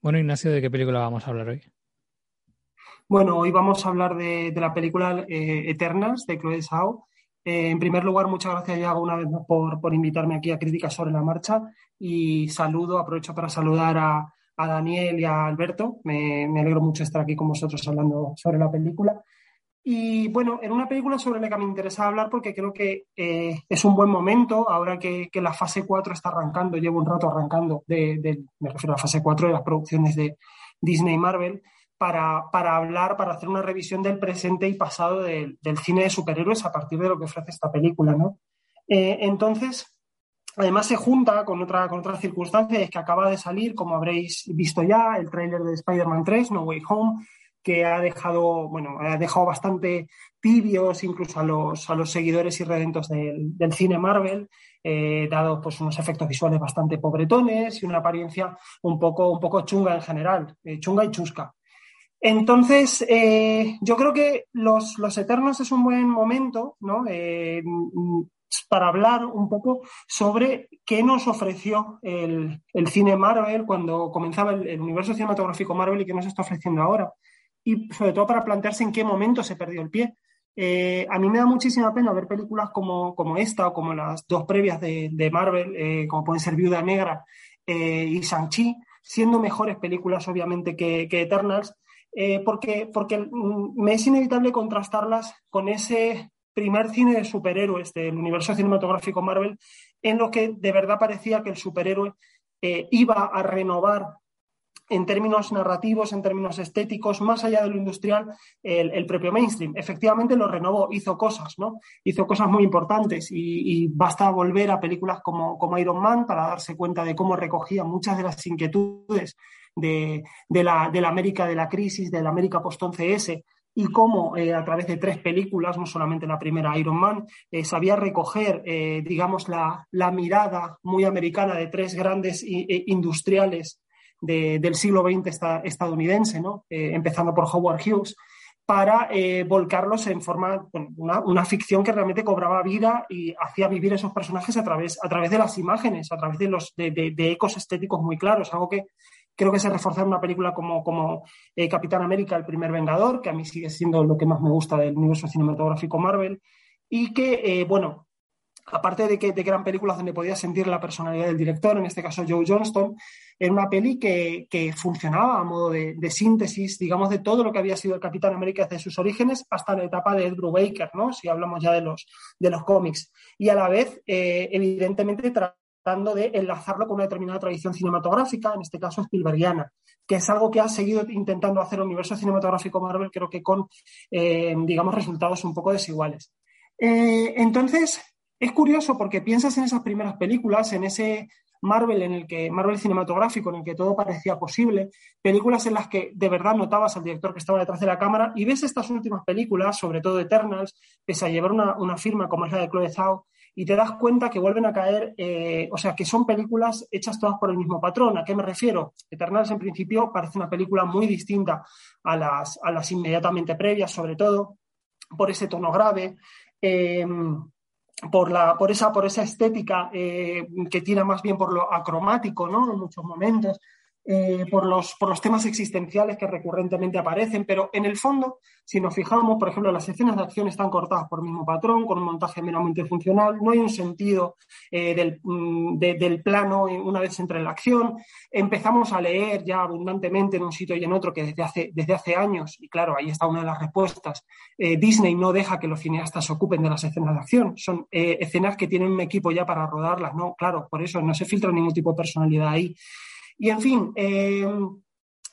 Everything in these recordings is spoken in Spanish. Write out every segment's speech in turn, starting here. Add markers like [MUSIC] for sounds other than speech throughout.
Bueno, Ignacio, ¿de qué película vamos a hablar hoy? Bueno, hoy vamos a hablar de, la película eh, Eternas de Chloe Zhao. Eh, en primer lugar, muchas gracias, Yago, una vez más por, invitarme aquí a Críticas sobre la Marcha. Y saludo, aprovecho para saludar a, Daniel y a Alberto. Me, alegro mucho estar aquí con vosotros hablando sobre la película. Y bueno, en una película sobre la que me interesa hablar porque creo que eh, es un buen momento, ahora que, la fase 4 está arrancando, llevo un rato arrancando, de, me refiero a la fase 4 de las producciones de Disney y Marvel, para, hablar, para hacer una revisión del presente y pasado del cine de superhéroes a partir de lo que ofrece esta película, ¿no? Eh, entonces, además se junta con otra, con otra circunstancia, es que acaba de salir, como habréis visto ya, el tráiler de Spider-Man 3, No Way Home, que ha dejado, bueno, ha dejado bastante tibios incluso a los, a los seguidores y redentos del, cine Marvel, eh, dado pues unos efectos visuales bastante pobretones y una apariencia un poco, un poco chunga en general, eh, chunga y chusca. Entonces, eh, yo creo que los, Eternos es un buen momento ¿no? Para hablar un poco sobre qué nos ofreció el, cine Marvel cuando comenzaba el, universo cinematográfico Marvel y qué nos está ofreciendo ahora. Y sobre todo para plantearse en qué momento se perdió el pie. Eh, a mí me da muchísima pena ver películas como, esta o como las dos previas de, Marvel, como pueden ser Viuda Negra y Shang-Chi, siendo mejores películas obviamente que, que Eternals, eh, porque, porque me es inevitable contrastarlas con ese primer cine de superhéroes del universo cinematográfico Marvel, en lo que de verdad parecía que el superhéroe eh, iba a renovar en términos narrativos, en términos estéticos, más allá de lo industrial, el, propio mainstream. Efectivamente lo renovó, hizo cosas, ¿no? Hizo cosas muy importantes y, basta volver a películas como, como, Iron Man para darse cuenta de cómo recogía muchas de las inquietudes de, la, América de la crisis, de la América post-11S, y cómo eh, a través de tres películas, no solamente la primera Iron Man, eh, sabía recoger, eh, digamos, la, mirada muy americana de tres grandes industriales del siglo XX estadounidense, ¿no? empezando por Howard Hughes, para volcarlos en forma, una, una, ficción que realmente cobraba vida y hacía vivir esos personajes a través, a través de las imágenes, a través de, los, de ecos estéticos muy claros, algo que Creo que se reforzar una película como, como eh, Capitán América, el primer Vengador, que a mí sigue siendo lo que más me gusta del universo cinematográfico Marvel, y que, eh, bueno, aparte de que, de que, eran películas donde podía sentir la personalidad del director, en este caso Joe Johnston, era una peli que, que funcionaba a modo de, síntesis, digamos, de todo lo que había sido el Capitán América desde sus orígenes hasta la etapa de Ed Brubaker, ¿no? Si hablamos ya de los, de los cómics. Y a la vez, eh, evidentemente, de enlazarlo con una determinada tradición cinematográfica, en este caso Spielbergiana, que es algo que ha seguido intentando hacer el universo cinematográfico Marvel, creo que con, eh, digamos, resultados un poco desiguales. Eh, entonces, es curioso porque piensas en esas primeras películas, en ese Marvel en el que Marvel cinematográfico en el que todo parecía posible, películas en las que de verdad notabas al director que estaba detrás de la cámara y ves estas últimas películas, sobre todo Eternals, pese a llevar una, firma como es la de Chloe Zhao, y te das cuenta que vuelven a caer, eh, o sea, que son películas hechas todas por el mismo patrón. ¿A qué me refiero? Eternals en principio parece una película muy distinta a las, a las inmediatamente previas, sobre todo por ese tono grave. Em, por, la, por, esa, por esa estética eh, que tira más bien por lo acromático, ¿no? En muchos momentos. Eh, por, los, por los temas existenciales que recurrentemente aparecen, pero en el fondo, si nos fijamos, por ejemplo, las escenas de acción están cortadas por el mismo patrón, con un montaje meramente funcional, no hay un sentido eh, del, mm, del, plano una vez entre la acción, empezamos a leer ya abundantemente en un sitio y en otro que desde hace, desde hace años, y claro, ahí está una de las respuestas, eh, Disney no deja que los cineastas se ocupen de las escenas de acción, son escenas que tienen un equipo ya para rodarlas, ¿no? Claro, por eso no se filtra ningún tipo de personalidad ahí. Y en fin, eh,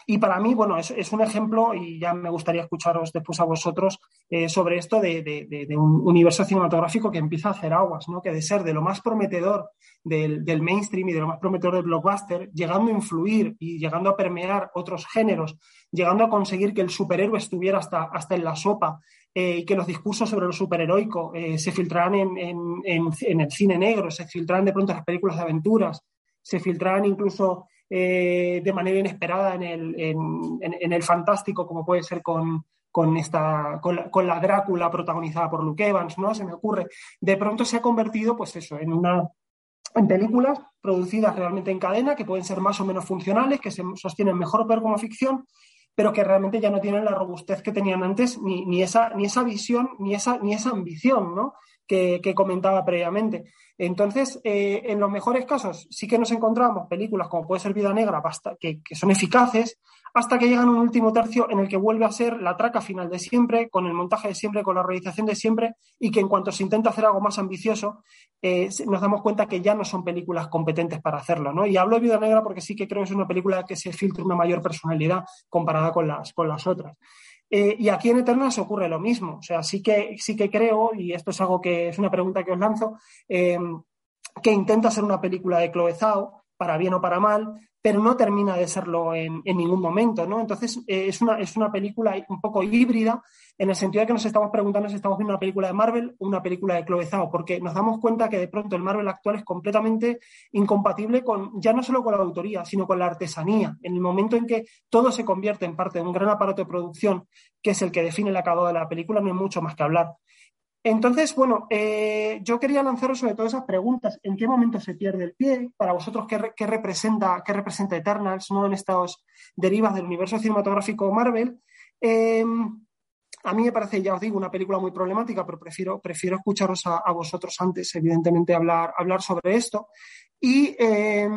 y para mí, bueno, es, un ejemplo, y ya me gustaría escucharos después a vosotros eh, sobre esto de, un universo cinematográfico que empieza a hacer aguas, ¿no? Que de ser de lo más prometedor del, mainstream y de lo más prometedor del blockbuster, llegando a influir y llegando a permear otros géneros, llegando a conseguir que el superhéroe estuviera hasta, hasta en la sopa eh, y que los discursos sobre lo superheroico se filtraran en, en, el cine negro, se filtraran de pronto en las películas de aventuras, se filtraran incluso eh, de manera inesperada en el, en, el, fantástico, como puede ser con, con, esta, con la, Drácula protagonizada por Luke Evans, ¿no? Se me ocurre. De pronto se ha convertido, pues eso, en una en películas producidas realmente en cadena, que pueden ser más o menos funcionales, que se sostienen mejor o como ficción, pero que realmente ya no tienen la robustez que tenían antes, ni, ni, esa, ni esa visión, ni esa, ni esa ambición ¿no? que, que comentaba previamente. Entonces, eh, en los mejores casos sí que nos encontramos películas como puede ser Vida Negra, que, son eficaces, hasta que llegan a un último tercio en el que vuelve a ser la traca final de siempre, con el montaje de siempre, con la realización de siempre, y que en cuanto se intenta hacer algo más ambicioso, eh, nos damos cuenta que ya no son películas competentes para hacerlo. ¿no? Y hablo de Vida Negra porque sí que creo que es una película que se filtra una mayor personalidad comparada con las, con las otras. Eh, y aquí en Eternals ocurre lo mismo. O sea, sí que, sí que creo, y esto es algo que es una pregunta que os lanzo, eh, que intenta ser una película de Chloe Zhao, para bien o para mal, pero no termina de serlo en, ningún momento, ¿no? Entonces, eh, es, una, es una película un poco híbrida en el sentido de que nos estamos preguntando si estamos viendo una película de Marvel o una película de Chloe porque nos damos cuenta que de pronto el Marvel actual es completamente incompatible con, ya no solo con la autoría, sino con la artesanía. En el momento en que todo se convierte en parte de un gran aparato de producción, que es el que define el acabado de la película, no hay mucho más que hablar. Entonces, bueno, eh, yo quería lanzaros sobre todo esas preguntas. ¿En qué momento se pierde el pie? Para vosotros, ¿qué, representa, qué representa Eternals ¿no? en estas derivas del universo cinematográfico Marvel? Eh, a mí me parece, ya os digo, una película muy problemática, pero prefiero, prefiero escucharos a, a vosotros antes, evidentemente, hablar, hablar sobre esto. Y eh,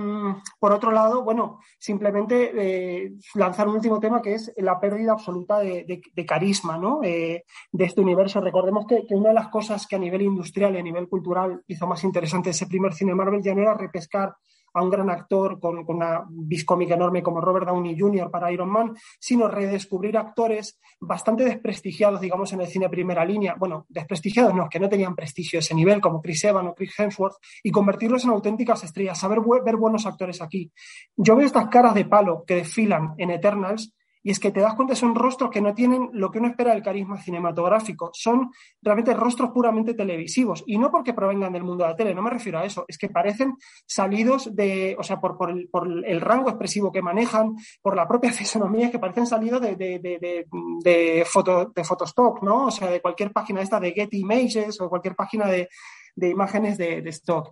por otro lado, bueno, simplemente eh, lanzar un último tema que es la pérdida absoluta de, de, de carisma ¿no? eh, de este universo. Recordemos que, que, una de las cosas que a nivel industrial y a nivel cultural hizo más interesante ese primer cine Marvel ya no era repescar a un gran actor con, una biscómica enorme como Robert Downey Jr. para Iron Man, sino redescubrir actores bastante desprestigiados, digamos, en el cine primera línea. Bueno, desprestigiados no, que no tenían prestigio a ese nivel, como Chris Evans o Chris Hemsworth, y convertirlos en auténticas estrellas, saber ver buenos actores aquí. Yo veo estas caras de palo que desfilan en Eternals y es que te das cuenta, son rostros que no tienen lo que uno espera del carisma cinematográfico. Son realmente rostros puramente televisivos. Y no porque provengan del mundo de la tele, no me refiero a eso. Es que parecen salidos de, o sea, por, por, el, rango expresivo que manejan, por la propia [LAUGHS] fisonomía, que parecen salidos de, de, de, de, foto, de Photostock, ¿no? O sea, de cualquier página esta de Getty Images o cualquier página de, de imágenes de, de stock.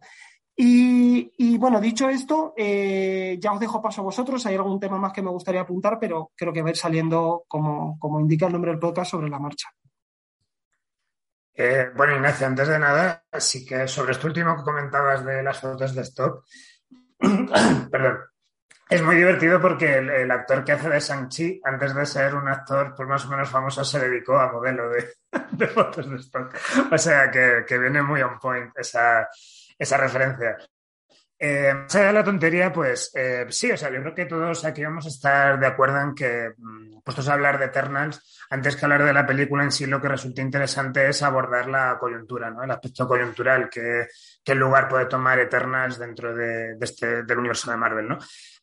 Y, y, bueno, dicho esto, eh, ya os dejo paso a vosotros. Hay algún tema más que me gustaría apuntar, pero creo que va a ir saliendo, como, como indica el nombre del podcast, sobre la marcha. Eh, bueno, Ignacio, antes de nada, sí que sobre esto último que comentabas de las fotos de stock, [CLEARS THROAT] perdón, es muy divertido porque el, el, actor que hace de Shang-Chi, antes de ser un actor pues más o menos famoso, se dedicó a modelo de, [LAUGHS] de fotos de stock. O sea que, que viene muy on point esa esa referencia. Eh, más allá de la tontería, pues eh, sí, o sea, yo creo que todos aquí vamos a estar de acuerdo en que, mm, puestos a hablar de Eternals, antes que hablar de la película en sí, lo que resulta interesante es abordar la coyuntura, ¿no? El aspecto coyuntural, que, qué lugar puede tomar Eternals dentro de, de este, del universo de Marvel, ¿no?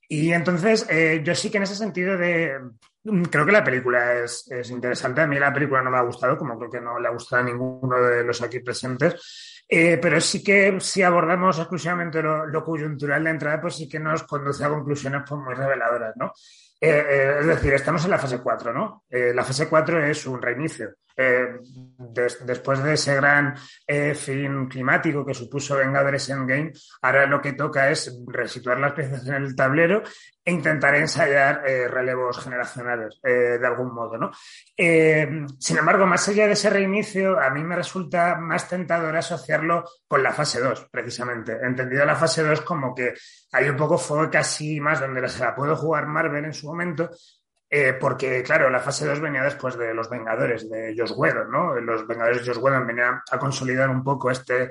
Y entonces, eh, yo sí que en ese sentido de. Mm, Creo que la película es, es, interesante. A mí la película no me ha gustado, como creo que no le ha gustado a ninguno de los aquí presentes. Eh, pero sí que si abordamos exclusivamente lo, coyuntural de entrada, pues sí que nos conduce a conclusiones pues, muy reveladoras, ¿no? Eh, eh, es decir, estamos en la fase 4, ¿no? La fase 4 es un reinicio. Des, después de ese gran fin climático que supuso Vengadores Endgame, ahora lo que toca es resituar las piezas en el tablero e intentar ensayar relevos generacionales de algún modo, ¿no? sin embargo, más allá de ese reinicio, a mí me resulta más tentador asociarlo con la fase 2, precisamente. Entendido la fase 2 como que hay un poco fue casi más donde se la puedo jugar Marvel en su momento, eh, porque, claro, la fase 2 venía después de los Vengadores, de Josh Whedon, ¿no? Los Vengadores de Josh Whedon venían a consolidar un poco este,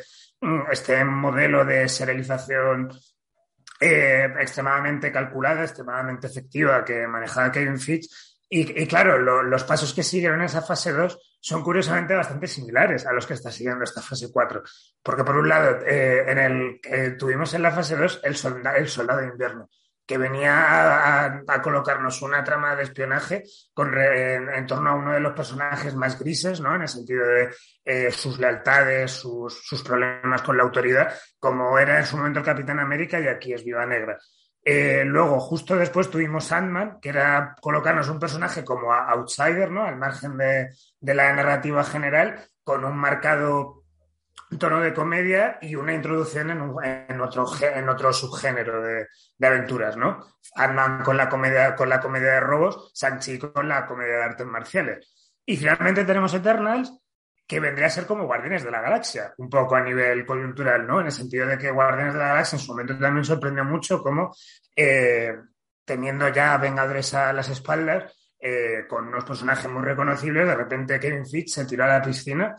este modelo de serialización eh, extremadamente calculada, extremadamente efectiva que manejaba Kevin Fitch. Y, claro, lo, los pasos que siguieron en esa fase 2 son curiosamente bastante similares a los que está siguiendo esta fase 4. Porque por un lado, eh, en el, tuvimos en la fase 2 el, el soldado de invierno que venía a, colocarnos una trama de espionaje en, torno a uno de los personajes más grises, ¿no? En el sentido de eh, sus lealtades, sus, problemas con la autoridad, como era en su momento el Capitán América y aquí es Viva Negra. Eh, luego, justo después tuvimos Sandman, que era colocarnos un personaje como outsider, ¿no? Al margen de la narrativa general, con un marcado tono de comedia y una introducción en, otro, subgénero de, aventuras, ¿no? ant con la comedia, con la comedia de robos, Sanchi con la comedia de artes marciales. Y finalmente tenemos Eternals, que vendría a ser como Guardianes de la Galaxia, un poco a nivel coyuntural, ¿no? En el sentido de que Guardianes de la Galaxia en su momento también sorprendió mucho como eh, teniendo ya Vengadores a las espaldas, eh, con unos personajes muy reconocibles, de repente Kevin Fitch se tiró a la piscina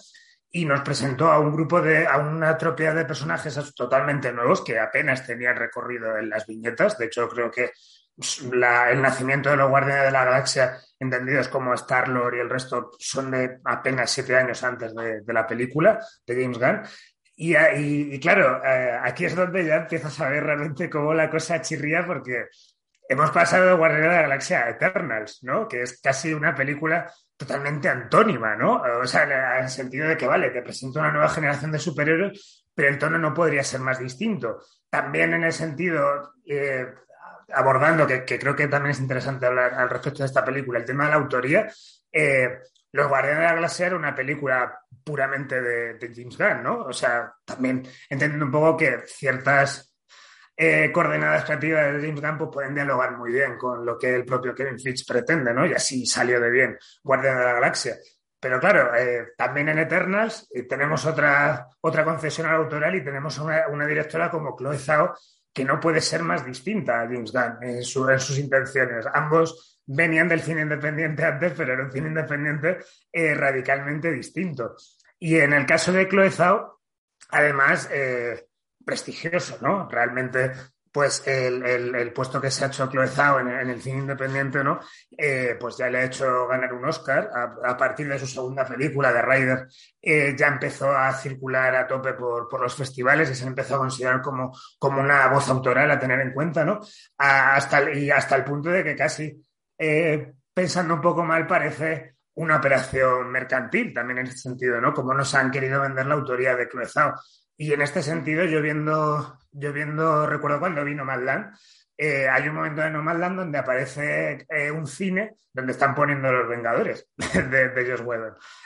y nos presentó a un grupo de, a una tropea de personajes totalmente nuevos que apenas tenían recorrido en las viñetas. De hecho, creo que el nacimiento de los Guardianes de la Galaxia, entendidos como Star-Lord y el resto, son de apenas siete años antes de, la película de James Gunn. Y, claro, eh, aquí es donde ya empiezas a ver realmente cómo la cosa chirría, porque hemos pasado de Guardianes de la Galaxia a Eternals, ¿no? Que es casi una película totalmente antónima, ¿no? O sea, en el sentido de que, vale, te presento una nueva generación de superhéroes, pero el tono no podría ser más distinto. También en el sentido, eh, abordando, que, creo que también es interesante hablar al respecto de esta película, el tema de la autoría, eh, Los Guardianes de la Galaxia era una película puramente de, de James Gunn, ¿no? O sea, también entendiendo un poco que ciertas eh, coordenadas creativas de James Gunn pues, pueden dialogar muy bien con lo que el propio Kevin Fitch pretende, ¿no? Y así salió de bien Guardián de la Galaxia. Pero claro, eh, también en Eternals eh, tenemos otra, otra concesión autoral y tenemos una, una, directora como Chloe Zhao que no puede ser más distinta a James Gunn en, sus intenciones. Ambos venían del cine independiente antes, pero era un cine independiente radicalmente distinto. Y en el caso de Chloe Zhao, además, prestigioso, ¿no? Realmente, pues el, puesto que se ha hecho Chloe Zhao en, el cine independiente, ¿no? Eh, pues ya le ha hecho ganar un Oscar. A, partir de su segunda película, de Rider, eh, ya empezó a circular a tope por, los festivales y se empezó a considerar como, como una voz autoral a tener en cuenta, ¿no? hasta, y hasta el punto de que casi, eh, pensando un poco mal, parece una operación mercantil también en ese sentido, ¿no? Como nos han querido vender la autoría de Chloe Zhao. Y en este sentido, yo viendo, yo viendo recuerdo cuando vi Nomadland, eh, hay un momento de Nomadland donde aparece eh, un cine donde están poniendo los Vengadores [LAUGHS] de, de Josh.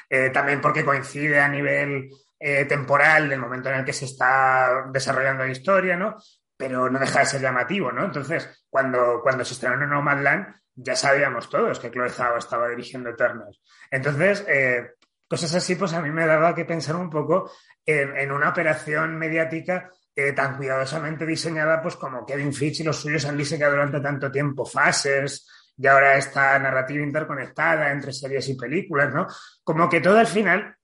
Eh, también porque coincide a nivel temporal del momento en el que se está desarrollando la historia, ¿no? Pero no deja de ser llamativo, ¿no? Entonces, cuando, cuando se estrenó en Nomadland, ya sabíamos todos que Chloe Zhao estaba dirigiendo Eternals. Entonces, cosas así, pues a mí me daba que pensar un poco en, una operación mediática tan cuidadosamente diseñada, pues como Kevin Fitch y los suyos han diseñado durante tanto tiempo, fases, y ahora esta narrativa interconectada entre series y películas, ¿no? Como que todo al final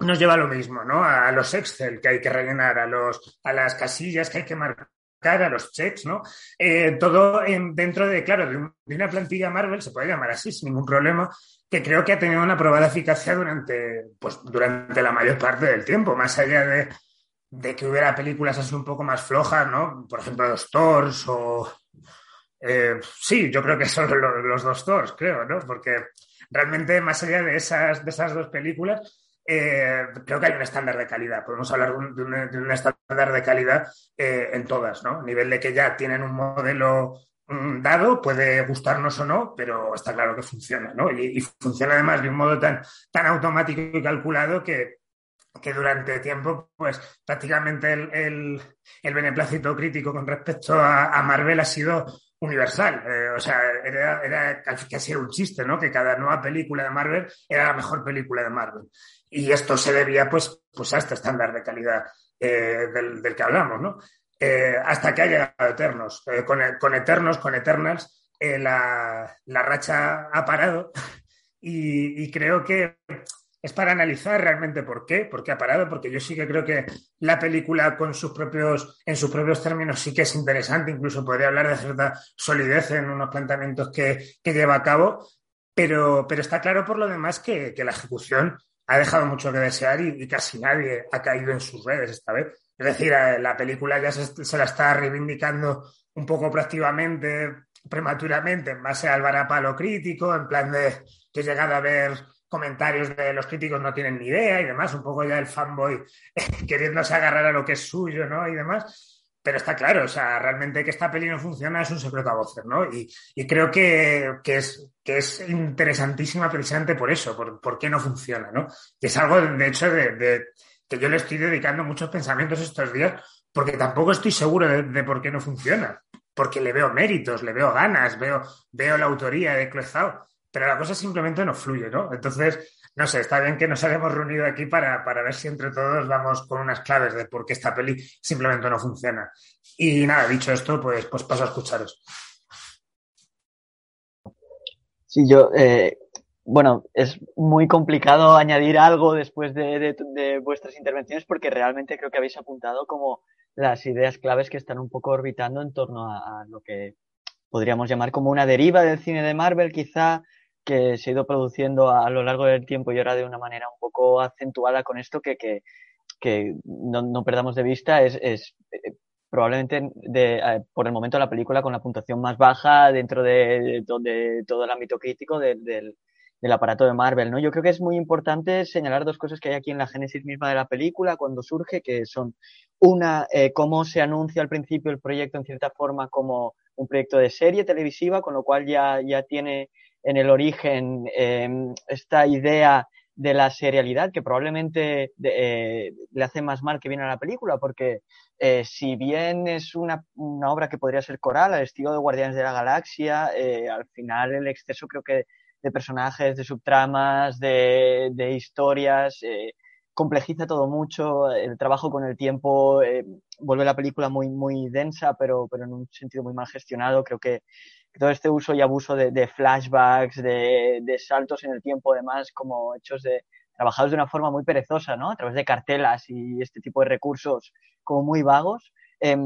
nos lleva a lo mismo, ¿no? A, los Excel que hay que rellenar, a, los, a las casillas que hay que marcar, a los checks, ¿no? Eh, todo en, dentro de, claro, de, una plantilla Marvel, se puede llamar así sin ningún problema, que creo que ha tenido una probada eficacia durante, pues, durante la mayor parte del tiempo, más allá de, que hubiera películas así un poco más flojas, ¿no? Por ejemplo, los Thors o... Eh, sí, yo creo que son los, dos Thors, creo, ¿no? Porque realmente más allá de esas, de esas dos películas, eh, creo que hay un estándar de calidad. Podemos hablar de un, estándar de calidad eh, en todas, ¿no? A nivel de que ya tienen un modelo dado, puede gustarnos o no, pero está claro que funciona, ¿no? Y, funciona además de un modo tan, tan automático y calculado que, que durante tiempo, pues prácticamente el, el, beneplácito crítico con respecto a, Marvel ha sido universal. Eh, o sea, era, era casi un chiste, ¿no? Que cada nueva película de Marvel era la mejor película de Marvel. Y esto se debía, pues, pues a este estándar de calidad eh, del, del, que hablamos, ¿no? Eh, hasta que ha llegado Eternos. Eh, con, Eternos, con Eternals, eh, la, racha ha parado [LAUGHS] y, creo que es para analizar realmente por qué, por qué ha parado, porque yo sí que creo que la película con sus propios, en sus propios términos sí que es interesante, incluso podría hablar de cierta solidez en unos planteamientos que, lleva a cabo, pero, pero está claro por lo demás que, la ejecución ha dejado mucho que desear y, casi nadie ha caído en sus redes esta vez. Es decir, eh, la película ya se, la está reivindicando un poco proactivamente, prematuramente, en base al varapalo crítico, en plan de que he llegado a ver comentarios de los críticos no tienen ni idea y demás, un poco ya el fanboy [LAUGHS] queriéndose agarrar a lo que es suyo, ¿no? Y demás. Pero está claro, o sea, realmente que esta peli no funciona es un secreto a voces, ¿no? Y, creo que, es, que es interesantísima precisamente por eso, por, por qué no funciona, ¿no? Que es algo, de hecho, de que yo le estoy dedicando muchos pensamientos estos días porque tampoco estoy seguro de, por qué no funciona. Porque le veo méritos, le veo ganas, veo, veo la autoría de Clezao, pero la cosa simplemente no fluye, ¿no? Entonces, no sé, está bien que nos hayamos reunido aquí para, para, ver si entre todos vamos con unas claves de por qué esta peli simplemente no funciona. Y nada, dicho esto, pues, pues paso a escucharos. Sí, yo, eh, bueno, es muy complicado añadir algo después de, de, vuestras intervenciones porque realmente creo que habéis apuntado como las ideas claves que están un poco orbitando en torno a, lo que podríamos llamar como una deriva del cine de Marvel, quizá que se ha ido produciendo a, lo largo del tiempo y ahora de una manera un poco acentuada con esto que, que, no, no, perdamos de vista es, es eh, probablemente de, eh, por el momento la película con la puntuación más baja dentro de, de, todo el ámbito crítico del, del, aparato de Marvel, ¿no? Yo creo que es muy importante señalar dos cosas que hay aquí en la génesis misma de la película cuando surge, que son una, eh, cómo se anuncia al principio el proyecto en cierta forma como un proyecto de serie televisiva, con lo cual ya, ya tiene en el origen eh, esta idea de la serialidad que probablemente eh, le hace más mal que viene a la película, porque eh, si bien es una, una, obra que podría ser coral, al estilo de Guardianes de la Galaxia, eh, al final el exceso creo que de personajes, de subtramas, de, de historias, eh, complejiza todo mucho, el trabajo con el tiempo eh, vuelve la película muy, muy densa, pero, pero en un sentido muy mal gestionado. Creo que todo este uso y abuso de, de flashbacks, de, de, saltos en el tiempo, además, como hechos de trabajados de una forma muy perezosa, ¿no? A través de cartelas y este tipo de recursos como muy vagos, eh,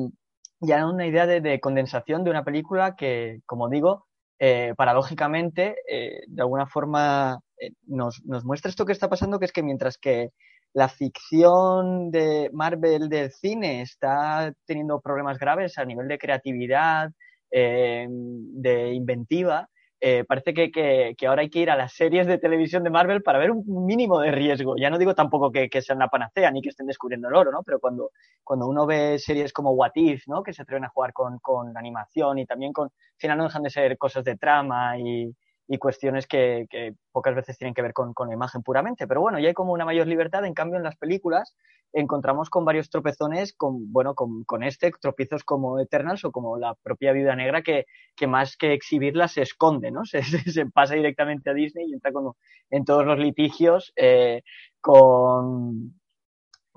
ya una idea de, de, condensación de una película que, como digo, eh, paradójicamente, eh, de alguna forma eh, nos, nos muestra esto que está pasando, que es que mientras que la ficción de Marvel del cine está teniendo problemas graves a nivel de creatividad, eh, de inventiva, eh, parece que, que, ahora hay que ir a las series de televisión de Marvel para ver un mínimo de riesgo. Ya no digo tampoco que, que sean la panacea ni que estén descubriendo el oro, ¿no? Pero cuando, cuando uno ve series como What If, ¿no? Que se atreven a jugar con, con animación y también con, al final no dejan de ser cosas de trama y, y cuestiones que, que, pocas veces tienen que ver con, con, la imagen puramente. Pero bueno, ya hay como una mayor libertad. En cambio, en las películas encontramos con varios tropezones, con, bueno, con, con este, tropiezos como Eternals o como la propia Viuda Negra, que, que más que exhibirla se esconde, ¿no? [LAUGHS] Se, se, se, pasa directamente a Disney y entra como en todos los litigios eh, con,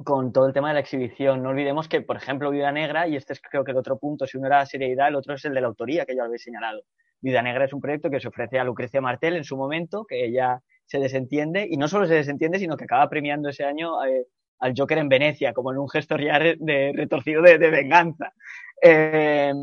con todo el tema de la exhibición. No olvidemos que, por ejemplo, Viuda Negra, y este es creo que el otro punto, si uno era la seriedad, el otro es el de la autoría, que ya lo habéis señalado. Vida Negra es un proyecto que se ofrece a Lucrecia Martel en su momento, que ella se desentiende, y no solo se desentiende, sino que acaba premiando ese año eh, al Joker en Venecia, como en un gesto ya de, retorcido de, venganza. Eh,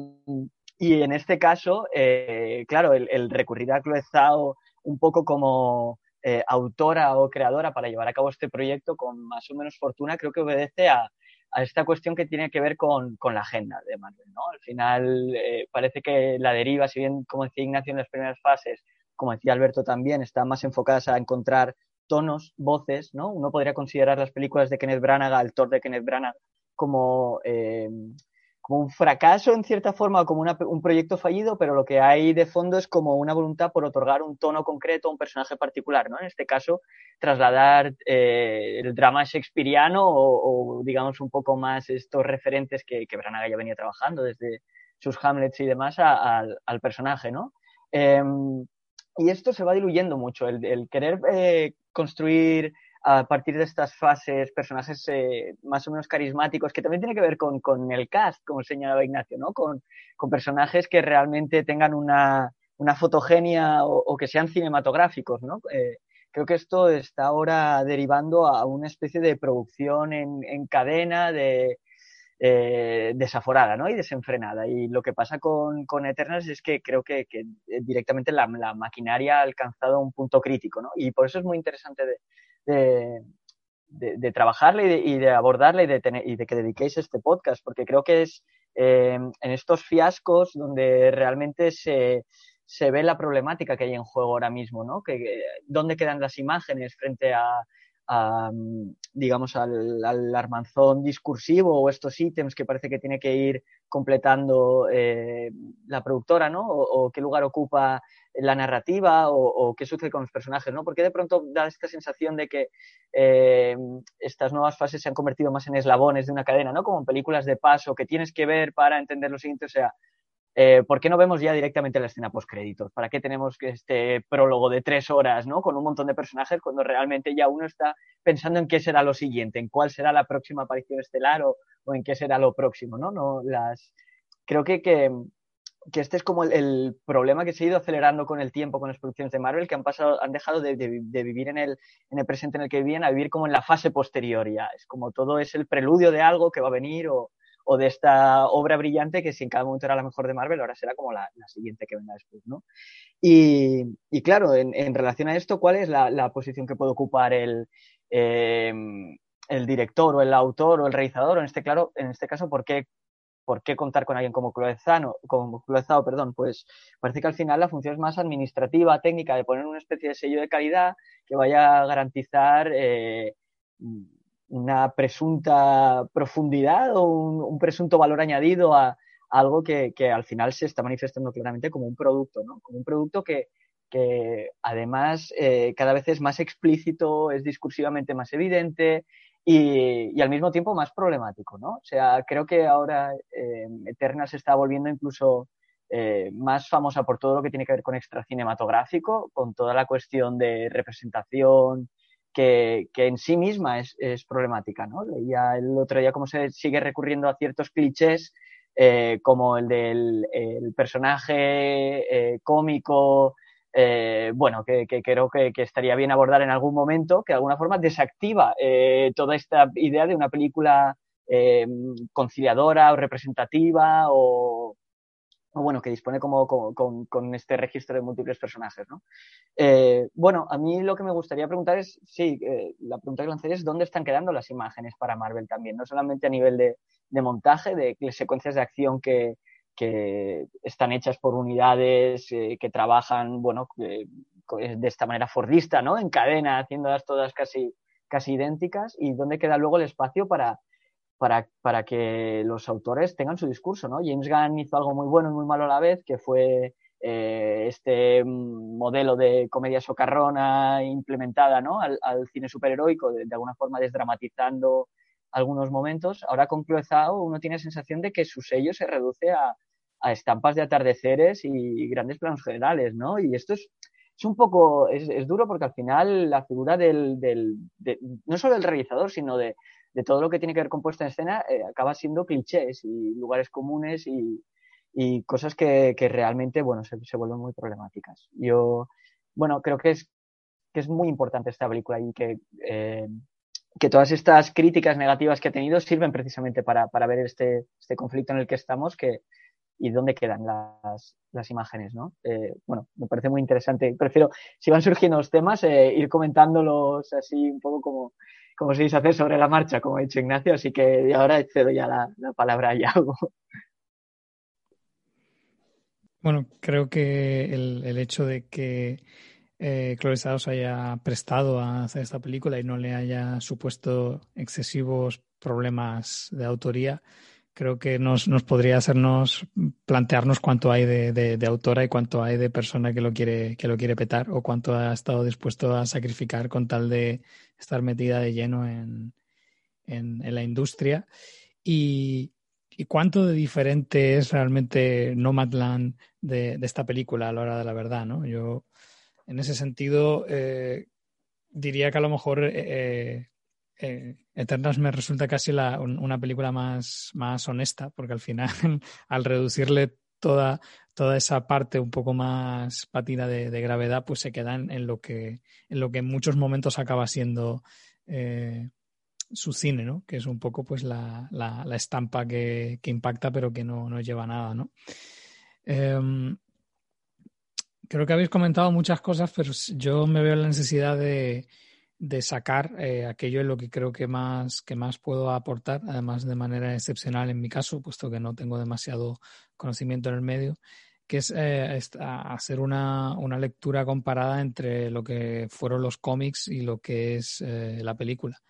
y en este caso, eh, claro, el, el, recurrir a Chloe Zhao un poco como eh, autora o creadora para llevar a cabo este proyecto con más o menos fortuna, creo que obedece a, a esta cuestión que tiene que ver con, con la agenda de Marvel, ¿no? Al final eh, parece que la deriva, si bien, como decía Ignacio en las primeras fases, como decía Alberto también, está más enfocadas a encontrar tonos, voces, ¿no? Uno podría considerar las películas de Kenneth Branagh, el Thor de Kenneth Branagh, como eh, como un fracaso en cierta forma, como una, un proyecto fallido, pero lo que hay de fondo es como una voluntad por otorgar un tono concreto a un personaje particular, ¿no? En este caso, trasladar eh, el drama shakespeariano o, digamos, un poco más estos referentes que, que Branagh ya venía trabajando desde sus Hamlets y demás al personaje, ¿no? Eh, y esto se va diluyendo mucho, el, el querer eh, construir a partir de estas fases, personajes eh, más o menos carismáticos, que también tiene que ver con, con el cast, como señalaba Ignacio, ¿no? Con, con personajes que realmente tengan una, una fotogenia o, que sean cinematográficos, ¿no? Eh, creo que esto está ahora derivando a una especie de producción en, en cadena de, eh, desaforada ¿no? y desenfrenada. Y lo que pasa con, con Eternals es que creo que, que directamente la, maquinaria ha alcanzado un punto crítico. ¿no? Y por eso es muy interesante de, de, de trabajarla y de, y de abordarla y de, tener, y de que dediquéis este podcast, porque creo que es eh, en estos fiascos donde realmente se, se ve la problemática que hay en juego ahora mismo, ¿no? Que, dónde quedan las imágenes frente a, digamos, al, al, discursivo o estos ítems que parece que tiene que ir completando eh, la productora, ¿no? O, qué lugar ocupa la narrativa o, qué sucede con los personajes, ¿no? Porque de pronto da esta sensación de que eh, estas nuevas fases se han convertido más en eslabones de una cadena, ¿no? Como en películas de paso que tienes que ver para entender lo siguiente, o sea, eh, ¿por qué no vemos ya directamente la escena post-créditos? ¿Para qué tenemos este prólogo de tres horas, ¿no? Con un montón de personajes cuando realmente ya uno está pensando en qué será lo siguiente, en cuál será la próxima aparición estelar o, en qué será lo próximo, ¿no? no las... Creo que, que, este es como el, problema que se ha ido acelerando con el tiempo con las producciones de Marvel, que han pasado, han dejado de, vivir en el, en el, presente en el que vivían a vivir como en la fase posterior ya. Es como todo es el preludio de algo que va a venir o, o de esta obra brillante que si en cada momento era la mejor de Marvel, ahora será como la, siguiente que venga después, ¿no? Y, claro, en, relación a esto, ¿cuál es la, posición que puede ocupar el, em, el director o el autor o el realizador? En este, claro, en este caso, ¿por qué, ¿por qué contar con alguien como Cloezano, como Cloezado, perdón? Pues parece que al final la función es más administrativa, técnica, de poner una especie de sello de calidad que vaya a garantizar eh, una presunta profundidad o un, presunto valor añadido a, algo que, al final se está manifestando claramente como un producto, ¿no? Como un producto que, además eh, cada vez es más explícito, es discursivamente más evidente y, al mismo tiempo más problemático, ¿no? O sea, creo que ahora eh, Eterna se está volviendo incluso eh, más famosa por todo lo que tiene que ver con extra cinematográfico, con toda la cuestión de representación, que, en sí misma es, problemática, ¿no? Leía el otro día cómo se sigue recurriendo a ciertos clichés eh, como el del personaje eh, cómico, eh, bueno, que, creo que, estaría bien abordar en algún momento, que de alguna forma desactiva toda esta idea de una película conciliadora o representativa o, bueno, que dispone como, con, este registro de múltiples personajes, ¿no? Eh, bueno, a mí lo que me gustaría preguntar es, sí, eh, la pregunta que lanzaría es dónde están quedando las imágenes para Marvel también, no solamente a nivel de, montaje, de secuencias de acción que, están hechas por unidades eh, que trabajan, bueno, de esta manera fordista, ¿no? En cadena, haciéndolas todas casi, casi idénticas, y dónde queda luego el espacio para para, para, que los autores tengan su discurso, ¿no? James Gunn hizo algo muy bueno y muy malo a la vez, que fue eh, este modelo de comedia socarrona implementada, ¿no? Al, cine superheroico, de, de, alguna forma desdramatizando algunos momentos. Ahora con Chloe uno tiene la sensación de que su sello se reduce a, estampas de atardeceres y grandes planos generales, ¿no? Y esto es, es un poco, es, es, duro porque al final la figura del, del no solo del realizador, sino de, de todo lo que tiene que ver con puesta en escena eh, acaba siendo clichés y lugares comunes y, cosas que, realmente, bueno, se, vuelven muy problemáticas. Yo, bueno, creo que es, que es muy importante esta película y que, eh, que todas estas críticas negativas que ha tenido sirven precisamente para, ver este, este conflicto en el que estamos que, y dónde quedan las, imágenes, ¿no? Eh, bueno, me parece muy interesante. Prefiero, si van surgiendo los temas, ir comentándolos así un poco como como se dice hacer sobre la marcha, como ha dicho Ignacio, así que ahora cedo ya la, palabra a Yago. Bueno, creo que el, hecho de que eh, se haya prestado a hacer esta película y no le haya supuesto excesivos problemas de autoría, creo que nos, nos podría hacernos plantearnos cuánto hay de, de, autora y cuánto hay de persona que lo quiere que lo quiere petar o cuánto ha estado dispuesto a sacrificar con tal de estar metida de lleno en, en, la industria y, y, cuánto de diferente es realmente Nomadland de, esta película a la hora de la verdad, ¿no? Yo en ese sentido eh, diría que a lo mejor eh, eh, Eternas me resulta casi una película más, más honesta, porque al final, [LAUGHS] al reducirle toda, toda esa parte un poco más patina de, gravedad, pues se queda en, lo que, en lo que muchos momentos acaba siendo eh, su cine, ¿no? Que es un poco pues la, estampa que, impacta pero que no, no lleva nada, ¿no? Em, creo que habéis comentado muchas cosas, pero yo me veo la necesidad de, de sacar eh, aquello en lo que creo que más, que más puedo aportar, además de manera excepcional en mi caso, puesto que no tengo demasiado conocimiento en el medio, que es eh, hacer una, una, lectura comparada entre lo que fueron los cómics y lo que es eh, la película.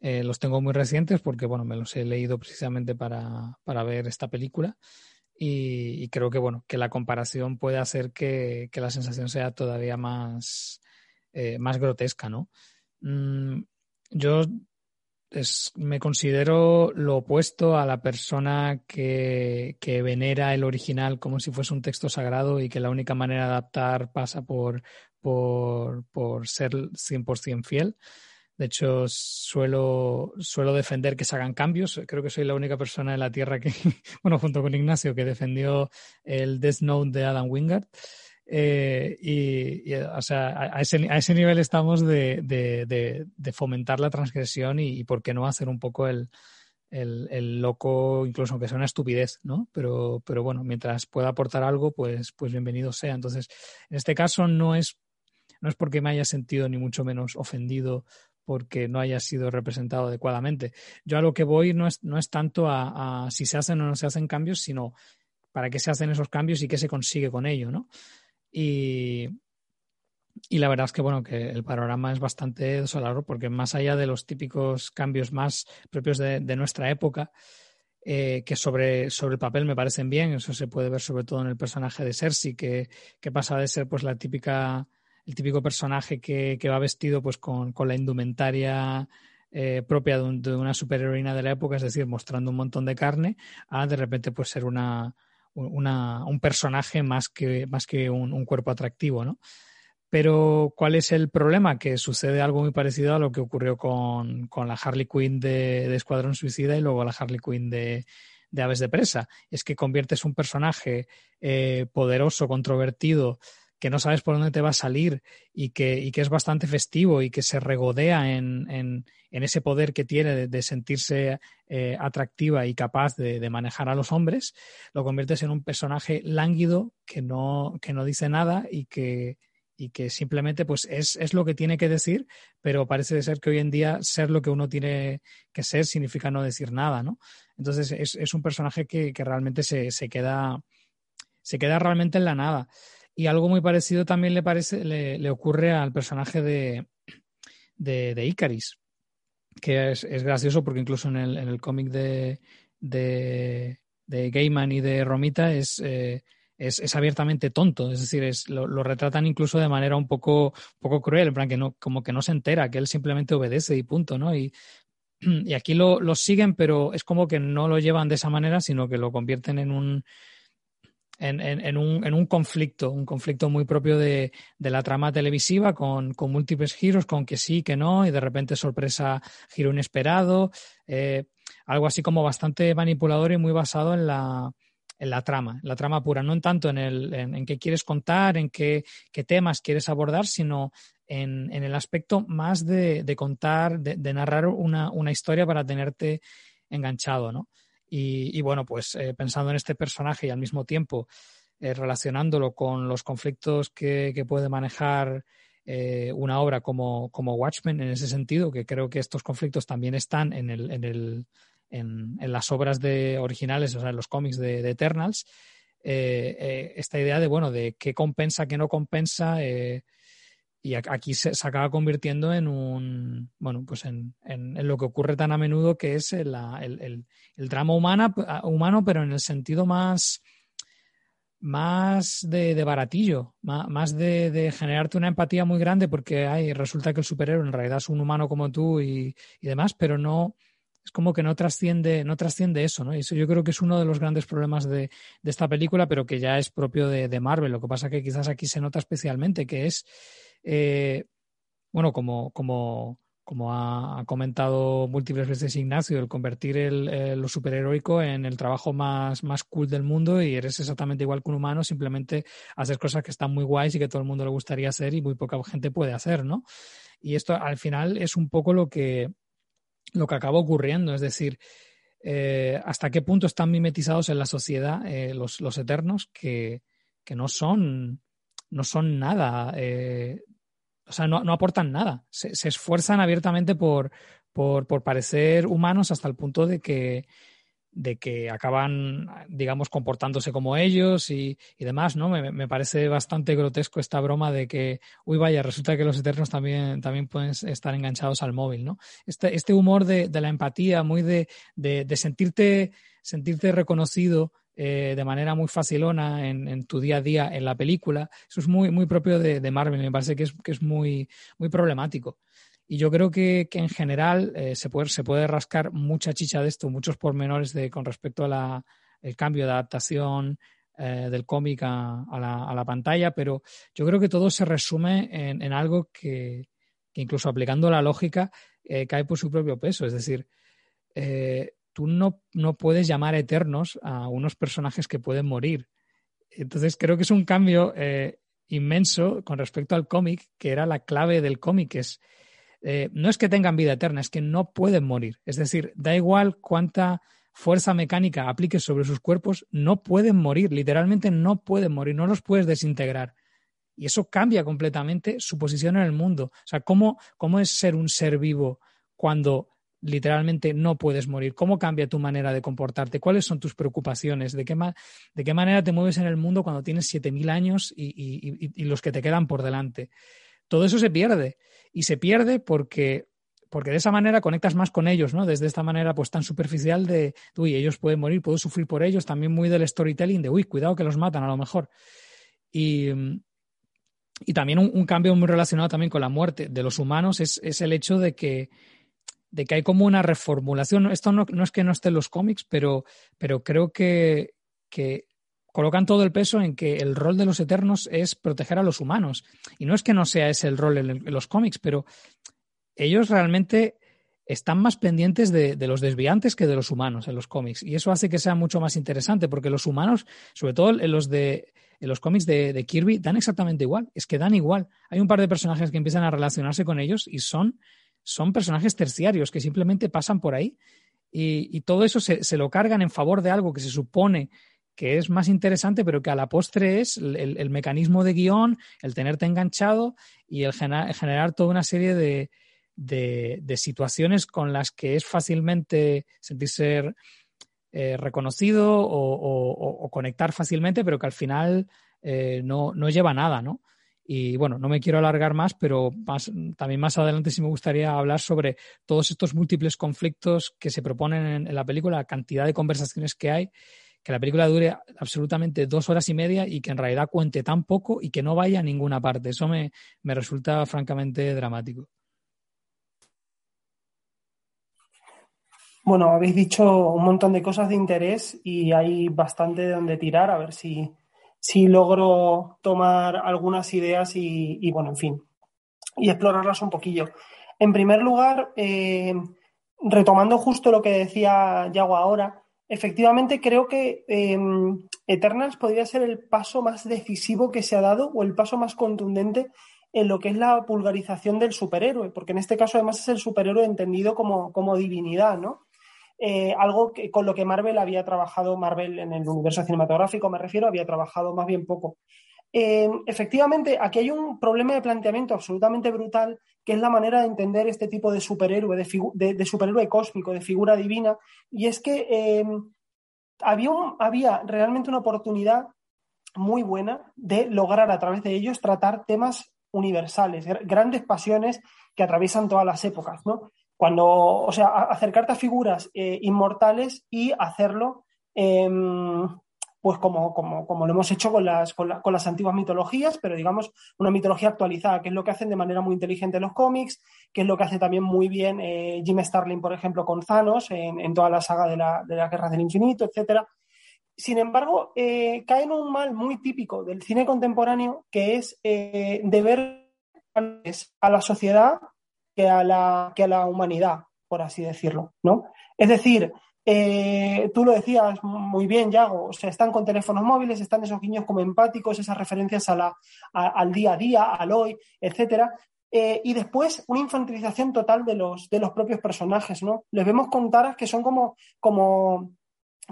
Los tengo muy recientes porque, bueno, me los he leído precisamente para, para ver esta película y, creo que, bueno, que la comparación puede hacer que, que la sensación sea todavía más, más grotesca, ¿no? Mm, yo me considero lo opuesto a la persona que, venera el original como si fuese un texto sagrado y que la única manera de adaptar pasa por, por, por ser 100% fiel. De hecho, suelo, suelo defender que se hagan cambios. Creo que soy la única persona en la Tierra que, [LAUGHS] bueno, junto con Ignacio, que defendió el Death Note de Adam Wingard. Eh, y, o sea, a ese, a ese nivel estamos de, de, de, fomentar la transgresión y, por qué no hacer un poco el, el, el, loco, incluso aunque sea una estupidez, ¿no? Pero, pero bueno, mientras pueda aportar algo, pues, pues bienvenido sea. Entonces, en este caso no es, no es porque me haya sentido ni mucho menos ofendido porque no haya sido representado adecuadamente. Yo a lo que voy no es, no es tanto a, a si se hacen o no se hacen cambios, sino para qué se hacen esos cambios y qué se consigue con ello, ¿no? Y, y la verdad es que bueno, que el panorama es bastante desolador porque más allá de los típicos cambios más propios de, nuestra época, eh, que sobre, sobre el papel me parecen bien, eso se puede ver sobre todo en el personaje de Cersei, que, que pasa de ser pues la típica, el típico personaje que, que va vestido pues con, con la indumentaria eh, propia de, de, una superheroína de la época, es decir, mostrando un montón de carne, a de repente pues ser una, una, un personaje más que, más que un, cuerpo atractivo, ¿no? Pero, ¿cuál es el problema? Que sucede algo muy parecido a lo que ocurrió con, con la Harley Quinn de, de, Escuadrón Suicida y luego la Harley Quinn de, de Aves de Presa. Es que conviertes un personaje eh, poderoso, controvertido, que no sabes por dónde te va a salir y que, y que es bastante festivo y que se regodea en, en, en ese poder que tiene de, sentirse eh, atractiva y capaz de, de, manejar a los hombres, lo conviertes en un personaje lánguido que no, que no dice nada y que, y que simplemente pues es, es, lo que tiene que decir, pero parece ser que hoy en día ser lo que uno tiene que ser significa no decir nada, ¿no? Entonces es, es un personaje que, que realmente se, se, queda, se queda realmente en la nada. Y algo muy parecido también le, parece, le, le ocurre al personaje de, de, de Icaris, que es, es, gracioso porque incluso en el, en el cómic de, de, de, Gaiman y de Romita es, eh, es, es, abiertamente tonto, es decir, es, lo, lo, retratan incluso de manera un poco, poco cruel, en plan que no, como que no se entera, que él simplemente obedece y punto, ¿no? Y, y aquí lo, lo siguen, pero es como que no lo llevan de esa manera, sino que lo convierten en un, en, en, un, en, un, conflicto, un conflicto muy propio de, de la trama televisiva con, con, múltiples giros, con que sí, que no, y de repente sorpresa, giro inesperado, eh, algo así como bastante manipulador y muy basado en la, en la trama, la trama pura, no en tanto en, en, en qué quieres contar, en qué, qué, temas quieres abordar, sino en, en el aspecto más de, de contar, de, de narrar una, una, historia para tenerte enganchado, ¿no? Y, bueno, pues eh, pensando en este personaje y al mismo tiempo eh, relacionándolo con los conflictos que, que puede manejar eh, una obra como, como, Watchmen en ese sentido, que creo que estos conflictos también están en, el, en, el, en, en las obras de originales, o sea, en los cómics de, Eternals, esta idea de, bueno, de qué compensa, qué no compensa, y aquí se, acaba convirtiendo en un, bueno, pues en, en, lo que ocurre tan a menudo que es el, el, el drama humana, humano, pero en el sentido más, más de, de baratillo, más, de, de, generarte una empatía muy grande porque ay, resulta que el superhéroe en realidad es un humano como tú y, y demás, pero no, es como que no trasciende, no trasciende eso, ¿no? Y eso yo creo que es uno de los grandes problemas de, de esta película, pero que ya es propio de, de, Marvel. Lo que pasa que quizás aquí se nota especialmente, que es eh, bueno, como, como, como ha, comentado múltiples veces Ignacio, el convertir el, el, lo superheroico en el trabajo más, más cool del mundo y eres exactamente igual que un humano, simplemente haces cosas que están muy guays y que todo el mundo le gustaría hacer y muy poca gente puede hacer, ¿no? Y esto al final es un poco lo que, lo que acaba ocurriendo, es decir, eh, hasta qué punto están mimetizados en la sociedad eh, los, los, eternos que, que, no son no son nada eh, o sea, no, no aportan nada. Se, esfuerzan abiertamente por, por, por, parecer humanos hasta el punto de que, de que acaban, digamos, comportándose como ellos y, y demás, ¿no? Me, me, parece bastante grotesco esta broma de que, uy, vaya, resulta que los eternos también, también pueden estar enganchados al móvil, ¿no? Este, este humor de, de la empatía, muy de, de, de sentirte, sentirte reconocido eh, de manera muy facilona en, tu día a día en la película, eso es muy, muy propio de, de Marvel, me parece que es, que es muy, muy problemático. Y yo creo que, que en general eh, se, puede, se puede rascar mucha chicha de esto, muchos pormenores de, con respecto al cambio de adaptación eh, del cómic a, la, a, la, pantalla, pero yo creo que todo se resume en, en algo que, que, incluso aplicando la lógica cae por su propio peso. Es decir, tú no, no puedes llamar eternos a unos personajes que pueden morir. Entonces creo que es un cambio eh, inmenso con respecto al cómic, que era la clave del cómic, es eh, no es que tengan vida eterna, es que no pueden morir. Es decir, da igual cuánta fuerza mecánica apliques sobre sus cuerpos, no pueden morir, literalmente no pueden morir, no los puedes desintegrar. Y eso cambia completamente su posición en el mundo. O sea, ¿cómo, cómo es ser un ser vivo cuando literalmente no puedes morir? ¿Cómo cambia tu manera de comportarte? ¿Cuáles son tus preocupaciones? ¿De qué, ma de qué manera te mueves en el mundo cuando tienes 7.000 años y, y, y, los que te quedan por delante? Todo eso se pierde y se pierde porque, porque de esa manera conectas más con ellos, ¿no? Desde esta manera pues tan superficial de, uy, ellos pueden morir, puedo sufrir por ellos, también muy del storytelling de, uy, cuidado que los matan a lo mejor. Y, y también un, un, cambio muy relacionado también con la muerte de los humanos es, es el hecho de que, de que hay como una reformulación. Esto no, no es que no esté en los cómics, pero, pero creo que, que colocan todo el peso en que el rol de los Eternos es proteger a los humanos. Y no es que no sea ese el rol en, los cómics, pero ellos realmente están más pendientes de, los desviantes que de los humanos en los cómics. Y eso hace que sea mucho más interesante, porque los humanos, sobre todo en los de los cómics de, Kirby, dan exactamente igual. Es que dan igual. Hay un par de personajes que empiezan a relacionarse con ellos y son, son personajes terciarios que simplemente pasan por ahí. Y, todo eso se, lo cargan en favor de algo que se supone que es más interesante, pero que a la postre es el, mecanismo de guion, el tenerte enganchado y el generar, toda una serie de, de, situaciones con las que es fácilmente sentirse eh, reconocido o, conectar fácilmente, pero que al final eh, no, no, lleva nada, ¿no? Y bueno, no me quiero alargar más, pero también más adelante sí me gustaría hablar sobre todos estos múltiples conflictos que se proponen en, en la película, la cantidad de conversaciones que hay que la película dure absolutamente dos horas y media y que en realidad cuente tan poco y que no vaya a ninguna parte. Eso me, me resulta francamente dramático. Bueno, habéis dicho un montón de cosas de interés y hay bastante de donde tirar, a ver si, si logro tomar algunas ideas y, bueno, en fin, y explorarlas un poquillo. En primer lugar, eh, retomando justo lo que decía Yago ahora, efectivamente creo que eh, Eternals podría ser el paso más decisivo que se ha dado o el paso más contundente en lo que es la vulgarización del superhéroe, porque en este caso además es el superhéroe entendido como, como divinidad, ¿no? Eh, algo que, con lo que Marvel había trabajado, Marvel en el universo cinematográfico me refiero, había trabajado más bien poco. Eh, efectivamente, aquí hay un problema de planteamiento absolutamente brutal, que es la manera de entender este tipo de superhéroe, de, de, de superhéroe cósmico, de figura divina, y es que eh, había, había realmente una oportunidad muy buena de lograr a través de ellos tratar temas universales, grandes pasiones que atraviesan todas las épocas, ¿no? Cuando, o sea, acercarte a figuras eh, inmortales y hacerlo, eh, pues como, como, como, lo hemos hecho con las, con, la, con, las antiguas mitologías, pero digamos una mitología actualizada, que es lo que hacen de manera muy inteligente los cómics, que es lo que hace también muy bien eh, Jim Starlin, por ejemplo, con Thanos, en, en toda la saga de la, de la Guerra del Infinito, etcétera. Sin embargo, eh, cae en un mal muy típico del cine contemporáneo, que es eh, de ver a la sociedad que a la, que a la humanidad, por así decirlo, ¿no? Es decir, eh, tú lo decías muy bien, Yago, o sea, están con teléfonos móviles, están esos guiños como empáticos, esas referencias a la, a, al día a día, al hoy, etcétera. Eh, y después una infantilización total de los, de los propios personajes, ¿no? Les vemos con taras que son como, como,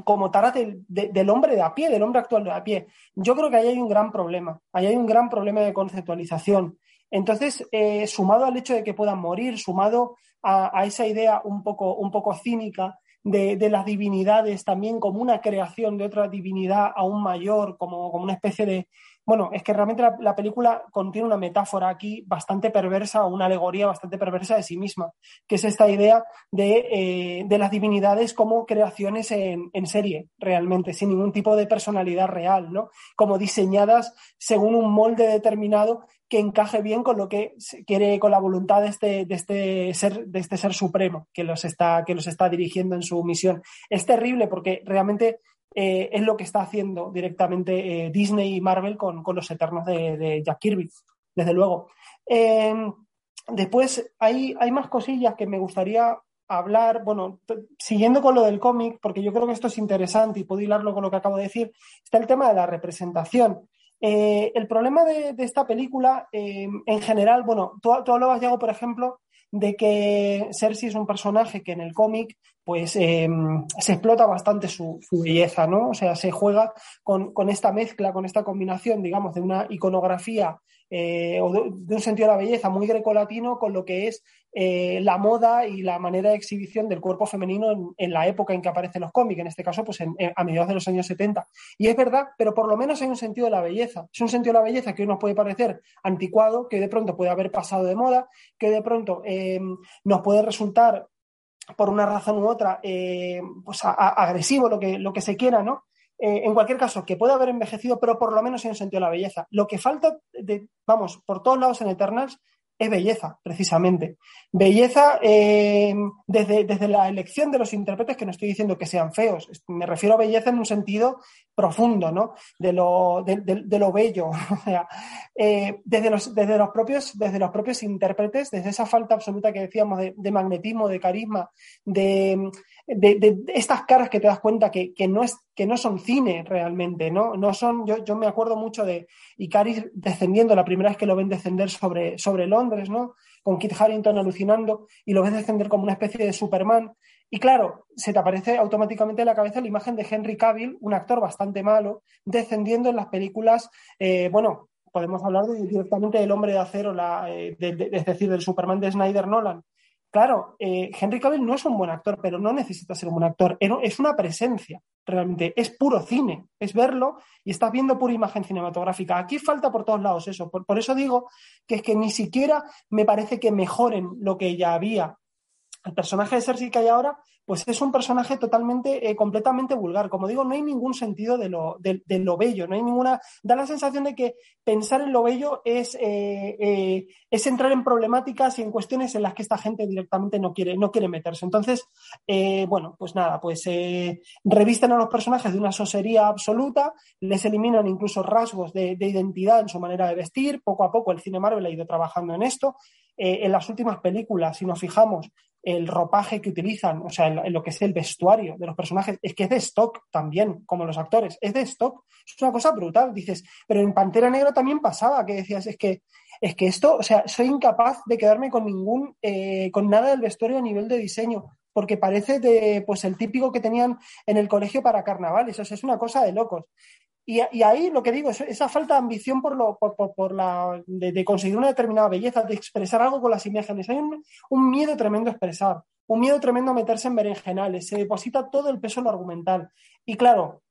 como taras del, de, del hombre de a pie, del hombre actual de a pie. Yo creo que ahí hay un gran problema, ahí hay un gran problema de conceptualización. Entonces, eh, sumado al hecho de que puedan morir, sumado a, esa idea un poco, un poco cínica de, las divinidades también como una creación de otra divinidad aún mayor, como, como una especie de, bueno, es que realmente la, película contiene una metáfora aquí bastante perversa una alegoría bastante perversa de sí misma, que es esta idea de, eh, las divinidades como creaciones en, serie, realmente, sin ningún tipo de personalidad real, ¿no? Como diseñadas según un molde determinado que encaje bien con lo que quiere, con la voluntad de este, de este ser, de este ser supremo que los está, que los está dirigiendo en su misión. Es terrible porque realmente eh, es lo que está haciendo directamente eh, Disney y Marvel con, los Eternos de, Jack Kirby, desde luego. Eh, después hay, hay más cosillas que me gustaría hablar, bueno, siguiendo con lo del cómic, porque yo creo que esto es interesante y puedo hilarlo con lo que acabo de decir, está el tema de la representación. El problema de, esta película, en general, bueno, tú, tú hablabas, Diego, por ejemplo, de que Cersei es un personaje que en el cómic pues em, se explota bastante su, belleza, ¿no? O sea, se juega con, esta mezcla, con esta combinación, digamos, de una iconografía eh, o de, un sentido de la belleza muy grecolatino con lo que es eh, la moda y la manera de exhibición del cuerpo femenino en, la época en que aparecen los cómics, en este caso, pues a mediados de los años 70. Y es verdad, pero por lo menos hay un sentido de la belleza. Es un sentido de la belleza que hoy nos puede parecer anticuado, que de pronto puede haber pasado de moda, que de pronto em, nos puede resultar por una razón u otra, eh, pues agresivo, lo que, lo que se quiera, ¿no? Eh, en cualquier caso, que puede haber envejecido, pero por lo menos en un sentido de la belleza. Lo que falta, de, vamos, por todos lados en Eternals, es belleza, precisamente. Belleza eh, desde, desde, la elección de los intérpretes, que no estoy diciendo que sean feos, me refiero a belleza en un sentido profundo, ¿no? De lo, de, lo bello. [LAUGHS] eh, desde, los, desde, los propios, desde los propios intérpretes, desde esa falta absoluta que decíamos de, magnetismo, de carisma, de, estas caras que te das cuenta que, no, es, que no son cine realmente, ¿no? No son, yo, yo me acuerdo mucho de Icaris descendiendo, la primera vez que lo ven descender sobre, sobre Londres, ¿no? Con Kit Harrington alucinando y lo ves descender como una especie de Superman y claro, se te aparece automáticamente en la cabeza la imagen de Henry Cavill, un actor bastante malo, descendiendo en las películas, eh, bueno, podemos hablar directamente del hombre de acero, eh, es decir, del Superman de Snyder Nolan. Claro, eh, Henry Cavill no es un buen actor, pero no necesita ser un buen actor. Es una presencia, realmente. Es puro cine. Es verlo y estás viendo pura imagen cinematográfica. Aquí falta por todos lados eso. Por, por eso digo que es que ni siquiera me parece que mejoren lo que ya había el personaje de Cersei que hay ahora, pues es un personaje totalmente, eh, completamente vulgar. Como digo, no hay ningún sentido de lo, de, lo, bello, no hay ninguna. Da la sensación de que pensar en lo bello es, eh, eh, es entrar en problemáticas y en cuestiones en las que esta gente directamente no quiere, no quiere meterse. Entonces, bueno, pues nada, pues revisten a los personajes de una sosería absoluta, les eliminan incluso rasgos de, de identidad en su manera de vestir. Poco a poco el cine Marvel ha ido trabajando en esto. en las últimas películas, si nos fijamos, el ropaje que utilizan, o sea, en lo que es el vestuario de los personajes, es que es de stock también, como los actores, es de stock. Es una cosa brutal, dices, pero en Pantera Negra también pasaba, que decías, es que, es que esto, o sea, soy incapaz de quedarme con ningún, eh, con nada del vestuario a nivel de diseño, porque parece de, pues el típico que tenían en el colegio para carnavales, o sea, es una cosa de locos. Y, ahí lo que digo, es esa falta de ambición por, lo, por, la, de, conseguir una determinada belleza, de expresar algo con las imágenes. Hay un, miedo tremendo a expresar, un miedo tremendo a meterse en berenjenales, se deposita todo el peso en lo argumental. Y claro,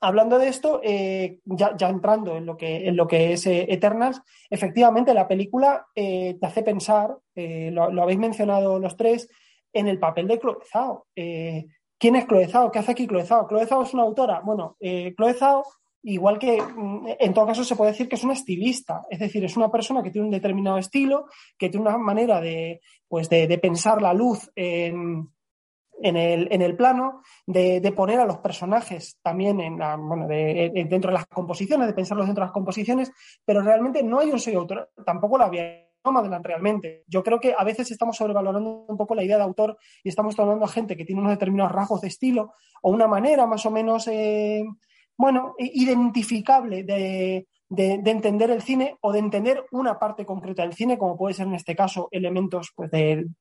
hablando de esto, eh, ya, entrando en lo que, en lo que es eh, Eternals, efectivamente la película eh, te hace pensar, lo, habéis mencionado los tres, en el papel de Chloe Zhao. ¿Quién es Chloe Zhao? ¿Qué hace aquí? Chloe Zhao es una autora. Bueno, Chloe Zhao Igual que mm, en todo caso se puede decir que es una estilista, es decir, es una persona que tiene un determinado estilo, que tiene una manera de, pues de, pensar la luz en, el, plano, de, poner a los personajes también en bueno, dentro de las composiciones, de pensarlos dentro de las composiciones, pero realmente no hay un sello autor, tampoco la había Madeline realmente. Yo creo que a veces estamos sobrevalorando un poco la idea de autor y estamos hablando a gente que tiene unos determinados rasgos de estilo o una manera más o menos eh, bueno, identificable de, de, entender el cine o de entender una parte concreta del cine, como puede ser en este caso elementos pues,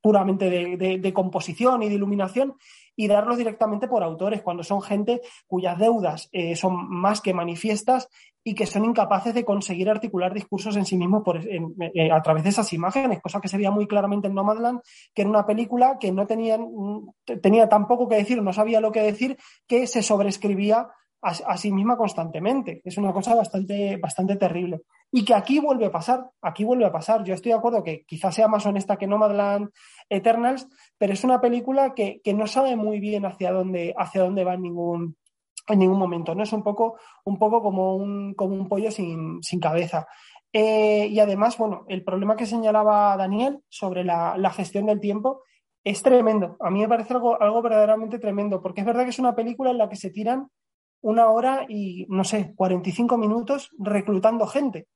puramente de, composición y de iluminación, y darlos directamente por autores, cuando son gente cuyas deudas eh, son más que manifiestas y que son incapaces de conseguir articular discursos en sí mismos por, eh, a través de esas imágenes, cosa que se veía muy claramente en Nomadland, que era una película que no tenía, mm, tenía tan poco que decir, no sabía lo que decir, que se sobrescribía a, sí misma constantemente. Es una cosa bastante, bastante terrible. Y que aquí vuelve a pasar, aquí vuelve a pasar. Yo estoy de acuerdo que quizás sea más honesta que Nomadland Eternals, pero es una película que, no sabe muy bien hacia dónde, hacia dónde va en ningún, en ningún momento. ¿no? Es un poco, un poco como, un, como un pollo sin, cabeza. Eh, y además, bueno, el problema que señalaba Daniel sobre la, la, gestión del tiempo es tremendo. A mí me parece algo, algo verdaderamente tremendo, porque es verdad que es una película en la que se tiran una hora y, no sé, 45 minutos reclutando gente.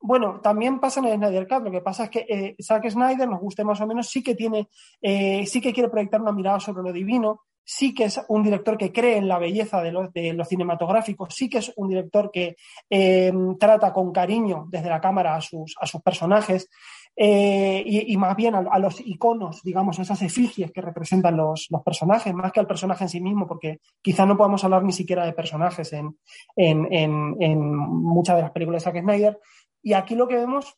Bueno, también pasa en el Snyder Cut. Lo que pasa es que eh, Zack Snyder, nos guste más o menos, sí que tiene, eh, sí que quiere proyectar una mirada sobre lo divino, sí que es un director que cree en la belleza de lo, de cinematográfico, sí que es un director que eh, trata con cariño desde la cámara a sus, a sus personajes. Eh, y, más bien a, los iconos, digamos, esas efigies que representan los, personajes, más que al personaje en sí mismo, porque quizá no podamos hablar ni siquiera de personajes en, en, muchas de las películas de Zack Snyder. Y aquí lo que vemos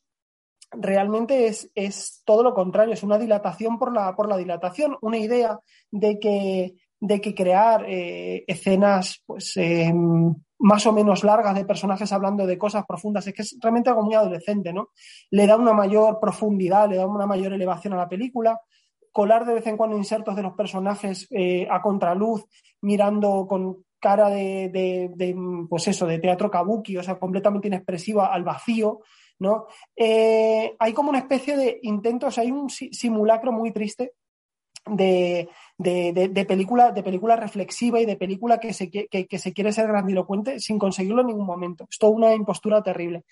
realmente es, es, todo lo contrario, es una dilatación por la, por la dilatación, una idea de que, de que crear eh, escenas pues, em, más o menos largas de personajes hablando de cosas profundas. Es que es realmente algo muy adolescente, ¿no? Le da una mayor profundidad, le da una mayor elevación a la película. Colar de vez en cuando insertos de los personajes eh, a contraluz, mirando con cara de, pues eso, de teatro kabuki, o sea, completamente inexpresiva al vacío, ¿no? Eh, hay como una especie de intentos, hay un simulacro muy triste de, de, película, de película reflexiva y de película que se, que, se quiere ser grandilocuente sin conseguirlo en ningún momento. Es toda una impostura terrible.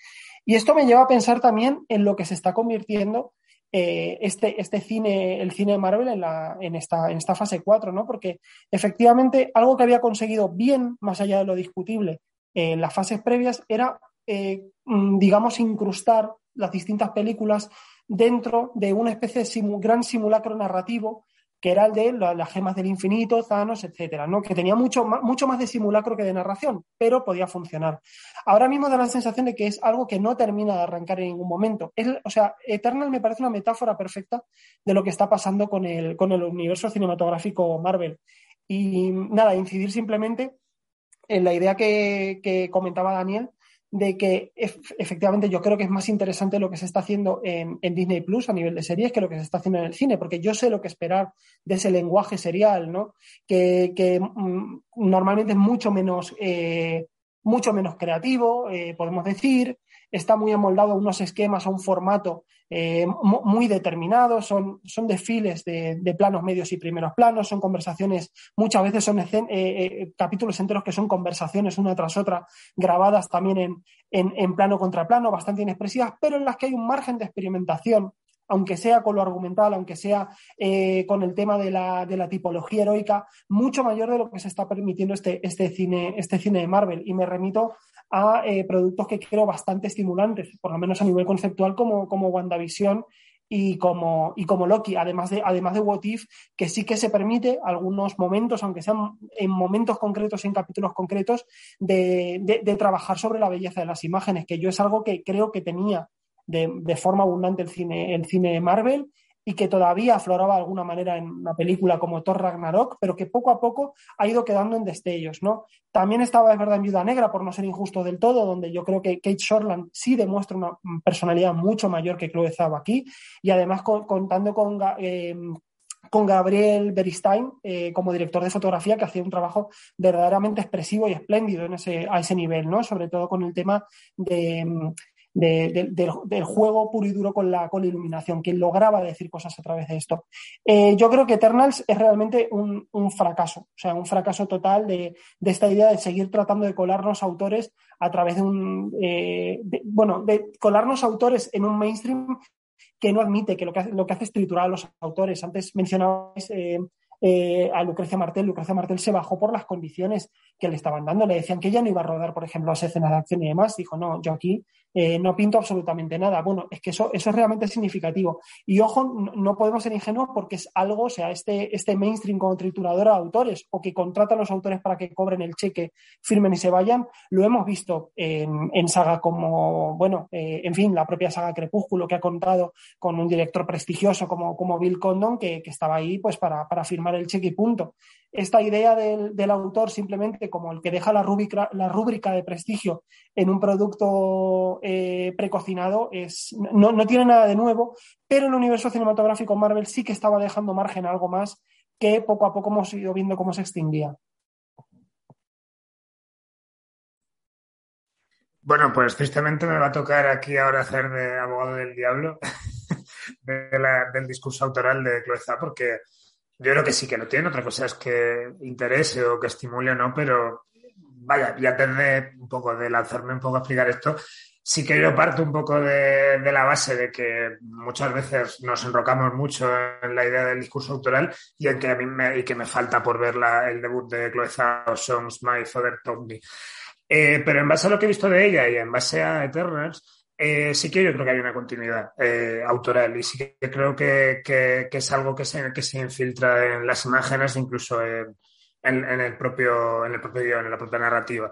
Y esto me lleva a pensar también en lo que se está convirtiendo eh, este, este cine, el cine de Marvel en, la, en, esta, en esta fase 4, ¿no? Porque efectivamente algo que había conseguido bien, más allá de lo discutible, en las fases previas, era, eh, mm, digamos, incrustar las distintas películas dentro de una especie de gran simulacro narrativo que era el de las gemas del infinito, Thanos, etcétera, ¿no? Que tenía mucho, mucho más de simulacro que de narración, pero podía funcionar. Ahora mismo da la sensación de que es algo que no termina de arrancar en ningún momento. o sea, Eternal me parece una metáfora perfecta de lo que está pasando con el, con el universo cinematográfico Marvel. Y nada, incidir simplemente en la idea que comentaba Daniel de que efectivamente yo creo que es más interesante lo que se está haciendo en, Disney Plus a nivel de series que lo que se está haciendo en el cine, porque yo sé lo que esperar de ese lenguaje serial, ¿no? Que, mm, normalmente es mucho menos, eh, mucho menos creativo, eh, podemos decir, está muy amoldado a unos esquemas, a un formato eh, muy determinados, son, son desfiles de, planos medios y primeros planos, son conversaciones, muchas veces son eh, eh, capítulos enteros que son conversaciones una tras otra, grabadas también en, en, plano contra plano, bastante inexpresivas, pero en las que hay un margen de experimentación aunque sea con lo argumental, aunque sea con el tema de la, de la, tipología heroica, mucho mayor de lo que se está permitiendo este, este, cine, este cine de Marvel. Y me remito a eh, productos que creo bastante estimulantes, por lo menos a nivel conceptual, como, como WandaVision y como, y como Loki, además de, además de What If, que sí que se permite algunos momentos, aunque sean en momentos concretos, en capítulos concretos, de, de, trabajar sobre la belleza de las imágenes, que yo es algo que creo que tenía de, de forma abundante el cine, el cine Marvel y que todavía afloraba de alguna manera en una película como Thor Ragnarok, pero que poco a poco ha ido quedando en destellos, ¿no? También estaba, es verdad, en Viuda Negra, por no ser injusto del todo, donde yo creo que Kate Shortland sí demuestra una personalidad mucho mayor que Chloe Zhao aquí, y además contando con... Eh, con Gabriel Beristain eh, como director de fotografía, que hacía un trabajo verdaderamente expresivo y espléndido en ese, a ese nivel, ¿no? Sobre todo con el tema de, del, juego puro y duro con la, con iluminación, que lograba decir cosas a través de esto. Eh, yo creo que Eternals es realmente un, fracaso, o sea, un fracaso total de, esta idea de seguir tratando de colarnos autores a través de un, eh, bueno, de colarnos autores en un mainstream que no admite que lo que hace, lo que hace es triturar a los autores. Antes mencionabais eh, a Lucrecia Martel. Lucrecia Martel se bajó por las condiciones que le estaban dando. Le decían que ella no iba a rodar, por ejemplo, las escenas de acción y demás. Dijo, no, yo aquí eh, no pinto absolutamente nada. Bueno, es que eso, eso es realmente significativo. Y ojo, no podemos ser ingenuos porque es algo, o sea, este, este mainstream como trituradora de autores o que contratan a los autores para que cobren el cheque, firmen y se vayan, lo hemos visto en, en saga como, bueno, eh, en fin, la propia saga Crepúsculo que ha contado con un director prestigioso como, como Bill Condon que, que estaba ahí pues para, para firmar el cheque y punto esta idea del, del, autor simplemente como el que deja la rúbrica, la rúbrica de prestigio en un producto eh, precocinado es, no, no, tiene nada de nuevo, pero el universo cinematográfico Marvel sí que estaba dejando margen a algo más que poco a poco hemos ido viendo cómo se extinguía. Bueno, pues tristemente me va a tocar aquí ahora hacer de abogado del diablo [LAUGHS] del discurso autoral de Chloe porque yo creo que sí que lo tiene, otra cosa es que interese o que estimule o no, pero vaya, ya de un poco de lanzarme un poco a explicar esto, sí que yo parto un poco de, la base de que muchas veces nos enrocamos mucho en la idea del discurso autoral y en que a mí me, y que me falta por ver el debut de Chloe Zhao, Songs My Father Told Me. Eh, pero en base a lo que he visto de ella y en base a Eternals, eh, sí que yo creo que hay una continuidad eh, autoral y sí que creo que, es algo que se, que se infiltra en las imágenes, incluso en, en, en el propio, en el propio guion, en la propia narrativa.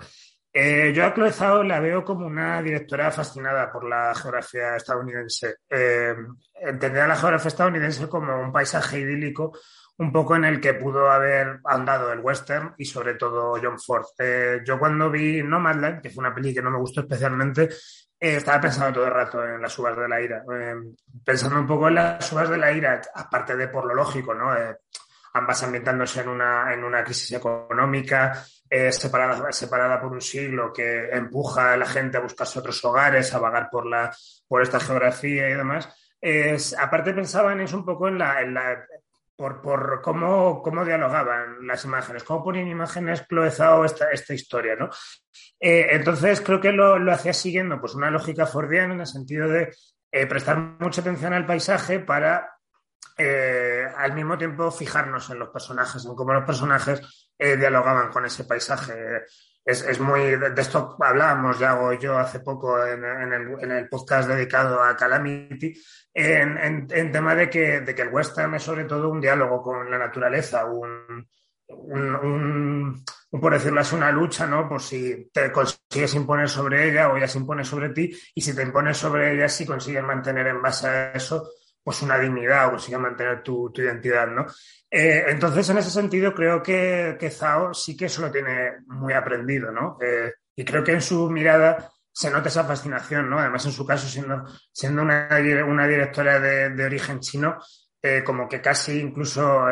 Eh, yo a Chloe Zhao la veo como una directora fascinada por la geografía estadounidense. Eh, entender a la geografía estadounidense como un paisaje idílico, un poco en el que pudo haber andado el western y sobre todo John Ford. Yo cuando vi Nomadland, que fue una peli que no me gustó especialmente, eh, estaba pensando todo el rato en las uvas de la ira, eh, pensando un poco en las uvas de la ira, aparte de por lo lógico, ¿no? Eh, ambas ambientándose en una, en una crisis económica, eh, separada, separada por un siglo, que empuja a la gente a buscarse otros hogares, a vagar por, la, por esta geografía y demás. aparte pensaba en eso un poco en la por, por cómo, cómo, dialogaban las imágenes, cómo ponían imágenes cloezado esta, esta historia, ¿no? Eh, entonces creo que lo, lo, hacía siguiendo pues una lógica fordiana en el sentido de eh, prestar mucha atención al paisaje para eh, al mismo tiempo fijarnos en los personajes, en cómo los personajes eh, dialogaban con ese paisaje. Es, es, muy, de esto hablábamos ya o yo hace poco en, en, el, en, el, podcast dedicado a Calamity, en, en, tema de que, de que el western es sobre todo un diálogo con la naturaleza, un, un, un, un, por decirlo así, una lucha, ¿no? Por si te consigues imponer sobre ella o ella se impone sobre ti, y si te impones sobre ella, si consigues mantener en base a eso, pues una dignidad o consigues mantener tu, tu identidad, ¿no? Eh, entonces, en ese sentido, creo que, que, Zhao sí que eso lo tiene muy aprendido, ¿no? Eh, y creo que en su mirada se nota esa fascinación, ¿no? Además, en su caso, siendo, siendo una, una directora de, de origen chino, eh, como que casi incluso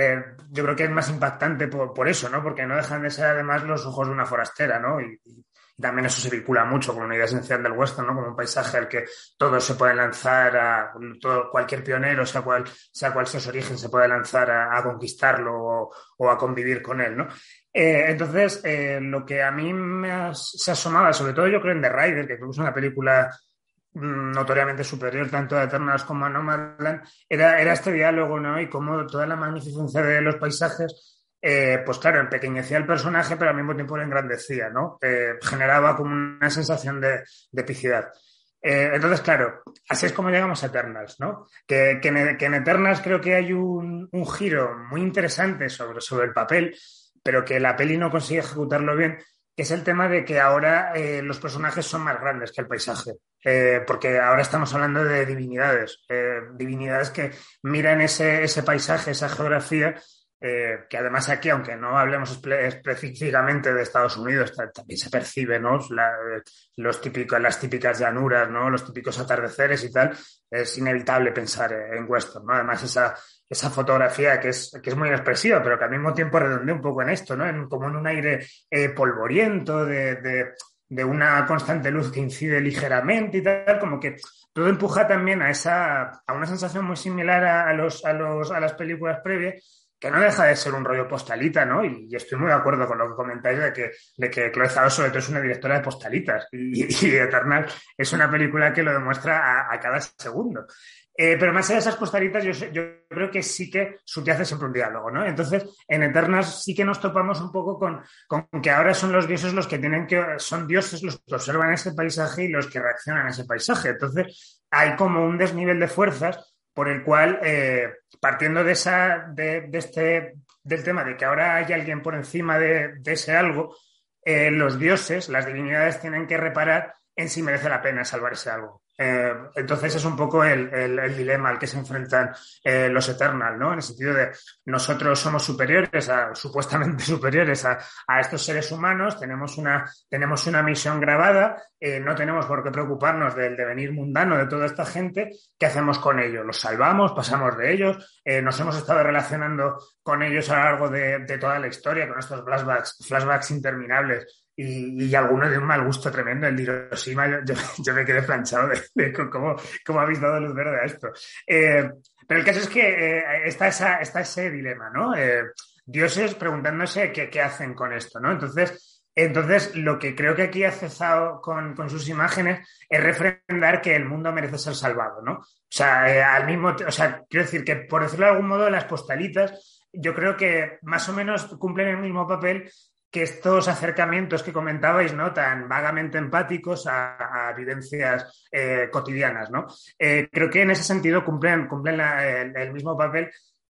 eh, yo creo que es más impactante por, por, eso, ¿no? Porque no dejan de ser además los ojos de una forastera, ¿no? Y, y, también eso se vincula mucho con una idea esencial del western, ¿no? Como un paisaje al que todos se pueden lanzar a todo, cualquier pionero, sea cual, sea cual su origen, se puede lanzar a, conquistarlo o, a convivir con él, ¿no? Eh, entonces, eh, lo que a mí me se asomaba, sobre todo yo creo en The Rider, que creo que es una película notoriamente superior tanto a Eternals como a Nomadland, era, era este diálogo, ¿no? Y cómo toda la magnificencia de los paisajes, eh, pues claro, empequeñecía el personaje, pero al mismo tiempo lo engrandecía, ¿no? Eh, generaba como una sensación de, de epicidad. Eh, entonces, claro, así es como llegamos a Eternals, ¿no? Que, que, en, que Eternals creo que hay un, un giro muy interesante sobre, sobre el papel, pero que la peli no consigue ejecutarlo bien, que es el tema de que ahora los personajes son más grandes que el paisaje, porque ahora estamos hablando de divinidades, divinidades que miran ese, ese paisaje, esa geografía, eh, que además aquí, aunque no hablemos específicamente de Estados Unidos, también se percibe, ¿no? La, los típicos, las típicas llanuras, ¿no? Los típicos atardeceres y tal, es inevitable pensar en western, ¿no? Además, esa, esa fotografía que es, que es muy expresiva, pero que al mismo tiempo redondea un poco en esto, ¿no? En, como en un aire eh, polvoriento, de, de, de, una constante luz que incide ligeramente y tal, como que todo empuja también a esa, a una sensación muy similar a, a los, a los, a las películas previas, que no deja de ser un rollo postalita, ¿no? Y, estoy muy de acuerdo con lo que comentáis de que, de que Chloe Zhao sobre todo es una directora de postalitas y, Eternal es una película que lo demuestra a, cada segundo. Eh, pero más allá de esas postalitas, yo, creo que sí que subyace siempre un diálogo, ¿no? Entonces, en Eternas sí que nos topamos un poco con, con, que ahora son los dioses los que tienen que, son dioses los que observan ese paisaje y los que reaccionan a ese paisaje. Entonces, hay como un desnivel de fuerzas por el cual, eh, partiendo de, esa, de, este, del tema de que ahora hay alguien por encima de, ese algo, eh, los dioses, las divinidades, tienen que reparar en si merece la pena salvar ese algo. Eh, entonces es un poco el, dilema al que se enfrentan eh, los Eternal, ¿no? En el sentido de nosotros somos superiores, [LAUGHS] supuestamente superiores a, estos seres humanos, tenemos una, tenemos una misión grabada, eh, no tenemos por qué preocuparnos del devenir mundano de toda esta gente, ¿qué hacemos con ellos? ¿Los salvamos? ¿Pasamos de ellos? nos hemos estado relacionando con ellos a lo largo de, de toda la historia, con estos flashbacks, flashbacks interminables y, y alguno de un mal gusto tremendo. El Hiroshima, yo, yo, me quedé planchado de, cómo, habéis dado luz verde a esto. Eh, pero el caso es que eh, está, esa, está ese dilema, ¿no? Eh, dioses preguntándose qué, qué, hacen con esto, ¿no? Entonces, entonces, lo que creo que aquí ha cesado con, con, sus imágenes es refrendar que el mundo merece ser salvado, ¿no? O sea, al mismo, o sea, quiero decir que, por decirlo de algún modo, las postalitas yo creo que más o menos cumplen el mismo papel que estos acercamientos que comentabais, ¿no? Tan vagamente empáticos a, evidencias eh, cotidianas, ¿no? Eh, creo que en ese sentido cumplen, cumplen el, mismo papel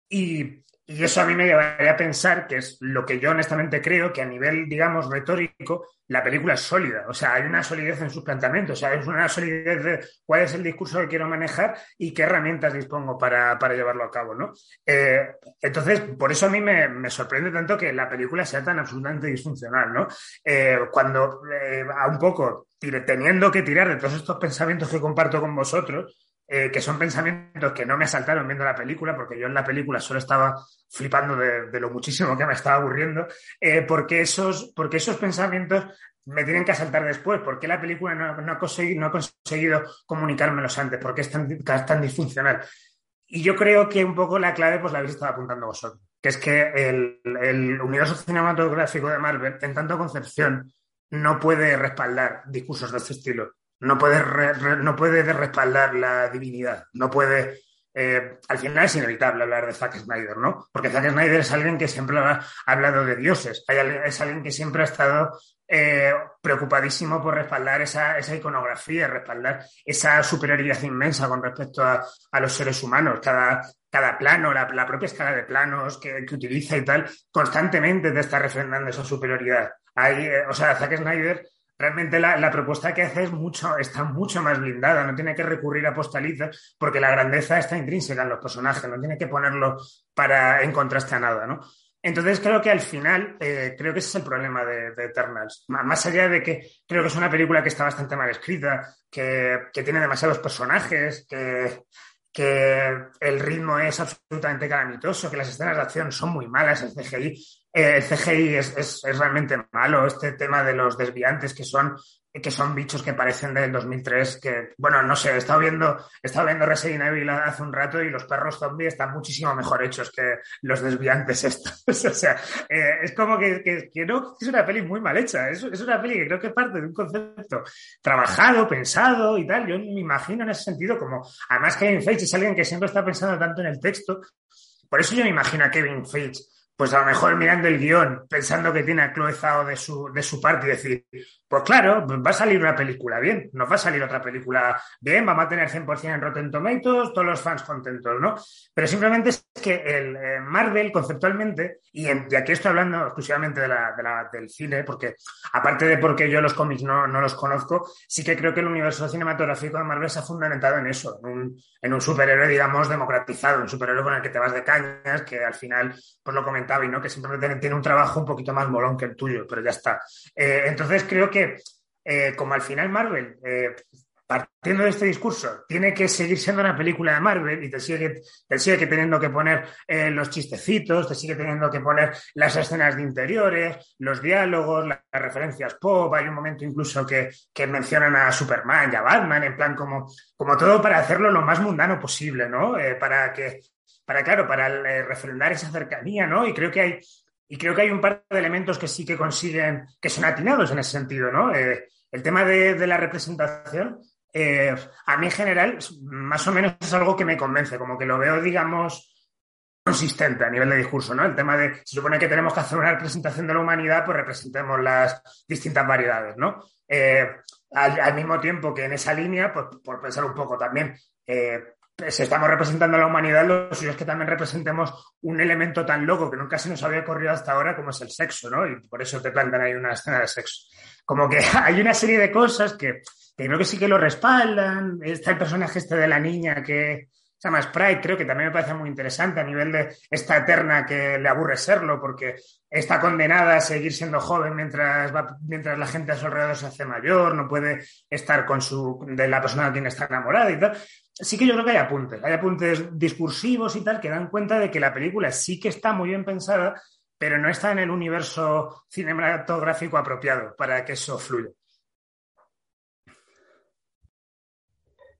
y, eso a mí me llevaría a pensar que es lo que yo honestamente creo que a nivel, digamos, retórico, la película es sólida, o sea, hay una solidez en sus planteamientos, o sea, es una solidez de cuál es el discurso que quiero manejar y qué herramientas dispongo para, llevarlo a cabo, ¿no? Eh, entonces, por eso a mí me, sorprende tanto que la película sea tan absolutamente disfuncional, ¿no? Eh, cuando eh, a un poco teniendo que tirar de todos estos pensamientos que comparto con vosotros, eh, que son pensamientos que no me asaltaron viendo la película, porque yo en la película solo estaba flipando de, lo muchísimo que me estaba aburriendo, eh, porque, esos, porque esos pensamientos me tienen que asaltar después, porque la película no, ha, conseguido, no ha conseguido comunicármelos antes, porque es tan, tan disfuncional. Y yo creo que un poco la clave pues la habéis estado apuntando vosotros, que es que el, el universo cinematográfico de Marvel, en tanto concepción, no puede respaldar discursos de este estilo no puede, no puede respaldar la divinidad, no puede... Eh, al final es inevitable hablar de Zack Snyder, ¿no? Porque Zack Snyder es alguien que siempre ha hablado de dioses, es alguien que siempre ha estado eh, preocupadísimo por respaldar esa, esa, iconografía, respaldar esa superioridad inmensa con respecto a, los seres humanos. Cada, cada plano, la, propia escala de planos que, utiliza y tal, constantemente te está refrendando esa superioridad. Hay, eh, o sea, Zack Snyder realmente la, propuesta que hace es mucho, está mucho más blindada, no tiene que recurrir a postalizas porque la grandeza está intrínseca en los personajes, no tiene que ponerlo para en contraste a nada, ¿no? Entonces creo que al final, eh, creo que ese es el problema de, Eternals. Más allá de que creo que es una película que está bastante mal escrita, que, tiene demasiados personajes, que, que el ritmo es absolutamente calamitoso, que las escenas de acción son muy malas, el CGI el CGI es, realmente malo, este tema de los desviantes que son, que son bichos que parecen del 2003, que, bueno, no sé, he estado viendo, he estado viendo Resident Evil hace un rato y los perros zombies están muchísimo mejor hechos que los desviantes estos. [LAUGHS] o sea, eh, es como que, que, no, es una peli muy mal hecha, es, es, una peli que creo que parte de un concepto trabajado, pensado y tal. Yo me imagino en ese sentido como, además Kevin Feige es alguien que siempre está pensando tanto en el texto, por eso yo me imagino a Kevin Feige pues a lo mejor mirando el guion, pensando que tiene a Chloe de su, de su parte y decir, pues claro, va a salir una película bien, nos va a salir otra película bien, vamos a tener 100% en Rotten Tomatoes, todos los fans contentos, ¿no? Pero simplemente es que el eh, Marvel conceptualmente, y, aquí estoy hablando exclusivamente de la, de la, del cine, porque aparte de porque yo los cómics no, no, los conozco, sí que creo que el universo cinematográfico de Marvel se ha fundamentado en eso, en un, en un superhéroe, digamos, democratizado, un superhéroe con el que te vas de cañas, que al final, pues lo comentaba, y no que simplemente tiene un trabajo un poquito más molón que el tuyo, pero ya está. Eh, entonces creo que, eh, como al final Marvel partiendo de este discurso, tiene que seguir siendo una película de Marvel y te sigue, te sigue teniendo que poner eh, los chistecitos, te sigue teniendo que poner las escenas de interiores, los diálogos, las, referencias pop. Hay un momento incluso que, que, mencionan a Superman y a Batman, en plan como, como todo para hacerlo lo más mundano posible, ¿no? Eh, para que, para, claro, para eh, refrendar esa cercanía, ¿no? Y creo que hay. Y creo que hay un par de elementos que sí que consiguen, que son atinados en ese sentido, ¿no? el tema de, la representación eh, a mí en general, más o menos es algo que me convence, como que lo veo, digamos, consistente a nivel de discurso, ¿no? El tema de, se supone que tenemos que hacer una representación de la humanidad, pues representemos las distintas variedades, ¿no? Eh, al, mismo tiempo que en esa línea, pues por pensar un poco también, eh, si estamos representando a la humanidad, lo suyo es que también representemos un elemento tan loco que nunca se nos había ocurrido hasta ahora como es el sexo, ¿no? Y por eso te plantan ahí una escena de sexo. Como que [LAUGHS] hay una serie de cosas que creo que sí que lo respaldan. Está el personaje este de la niña que se llama Sprite, creo que también me parece muy interesante a nivel de esta eterna que le aburre serlo porque está condenada a seguir siendo joven mientras, mientras la gente a su alrededor se hace mayor, no puede estar con su, de la persona de quien está enamorada y tal. Sí que yo creo que hay apuntes, hay apuntes discursivos y tal que dan cuenta de que la película sí que está muy bien pensada, pero no está en el universo cinematográfico apropiado para que eso fluya.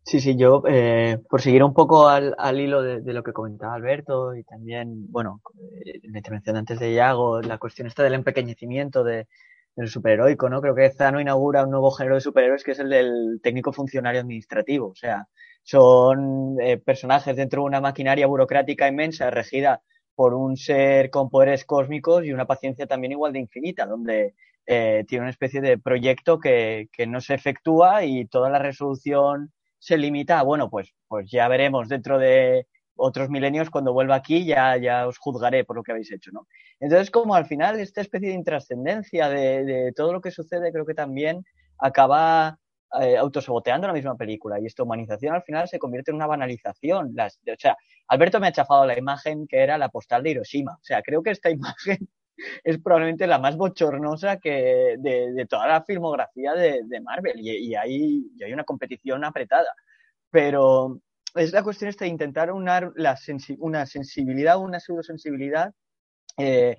Sí, sí, yo, eh, por seguir un poco al, al hilo de, lo que comentaba Alberto y también, bueno, eh, la intervención antes de Iago, la cuestión esta del empequeñecimiento de, del superheroico, ¿no? Creo que Zano inaugura un nuevo género de superhéroes que es el del técnico funcionario administrativo. O sea, son eh, personajes dentro de una maquinaria burocrática inmensa regida por un ser con poderes cósmicos y una paciencia también igual de infinita, donde eh, tiene una especie de proyecto que, que no se efectúa y toda la resolución se limita a, bueno, pues, pues ya veremos dentro de otros milenios cuando vuelva aquí ya, ya os juzgaré por lo que habéis hecho, ¿no? Entonces, como al final esta especie de intrascendencia de, de todo lo que sucede, creo que también acaba eh, autosaboteando la misma película y esta humanización al final se convierte en una banalización. O sea, Alberto me ha chafado la imagen que era la postal de Hiroshima. O sea, creo que esta [LAUGHS] imagen es probablemente la más bochornosa que de, toda la filmografía de, Marvel y, y, hay, una competición apretada. Pero es la cuestión esta de intentar unar una sensibilidad, una pseudosensibilidad, eh,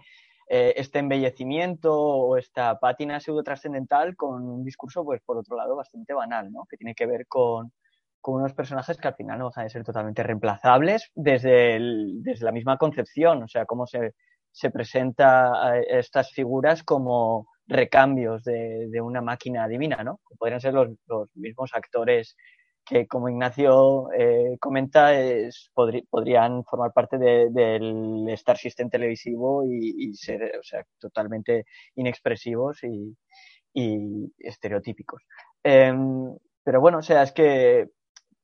eh, este embellecimiento o esta pátina pseudo trascendental con un discurso, pues por otro lado, bastante banal, ¿no? Que tiene que ver con, con unos personajes que al final no dejan de ser totalmente reemplazables desde, desde la misma concepción, o sea, cómo se, se presenta estas figuras como recambios de, de, una máquina divina, ¿no? Podrían ser los, los mismos actores que, como Ignacio eh, comenta, podrían formar parte de, del Star System televisivo y, y, ser, o sea, totalmente inexpresivos y, y estereotípicos. Eh, pero bueno, o sea, es que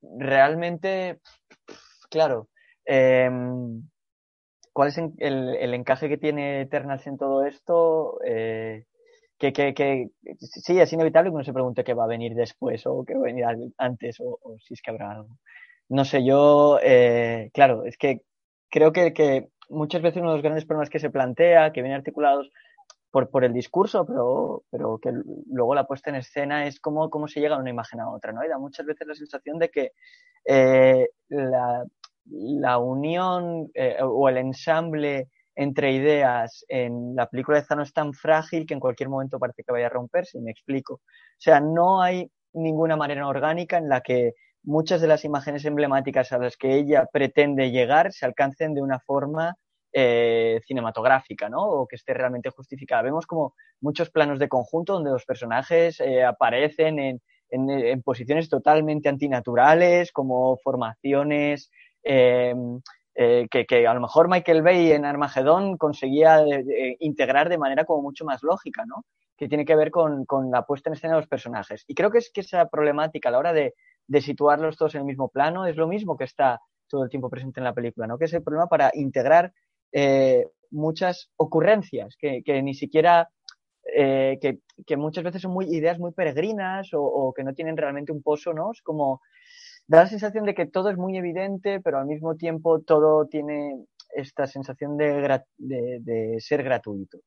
realmente, claro, eh, ¿cuál es el, el, encaje que tiene Eternals en todo esto? Eh, que, que, que, sí, es inevitable que uno se pregunte qué va a venir después o qué va a venir antes o, o si es que habrá algo. No sé, yo, eh, claro, es que creo que, que muchas veces uno de los grandes problemas que se plantea, que vienen articulados por, por el discurso, pero, pero que luego la puesta en escena es cómo, cómo se llega de una imagen a otra, ¿no? Y da muchas veces la sensación de que eh, la, la unión eh, o el ensamble entre ideas en la película de Zano es tan frágil que en cualquier momento parece que vaya a romperse, me explico. O sea, no hay ninguna manera orgánica en la que muchas de las imágenes emblemáticas a las que ella pretende llegar se alcancen de una forma eh, cinematográfica, ¿no? O que esté realmente justificada. Vemos como muchos planos de conjunto donde los personajes eh, aparecen en, en, en, posiciones totalmente antinaturales, como formaciones eh, eh, que, que, a lo mejor Michael Bay en Armagedón conseguía de, de, integrar de manera como mucho más lógica, ¿no? Que tiene que ver con, con, la puesta en escena de los personajes. Y creo que es que esa problemática a la hora de, de, situarlos todos en el mismo plano es lo mismo que está todo el tiempo presente en la película, ¿no? Que es el problema para integrar eh, muchas ocurrencias que, que ni siquiera eh, que, que, muchas veces son muy ideas muy peregrinas o, o, que no tienen realmente un pozo, ¿no? Es como da la sensación de que todo es muy evidente, pero al mismo tiempo todo tiene esta sensación de, ser gratuito.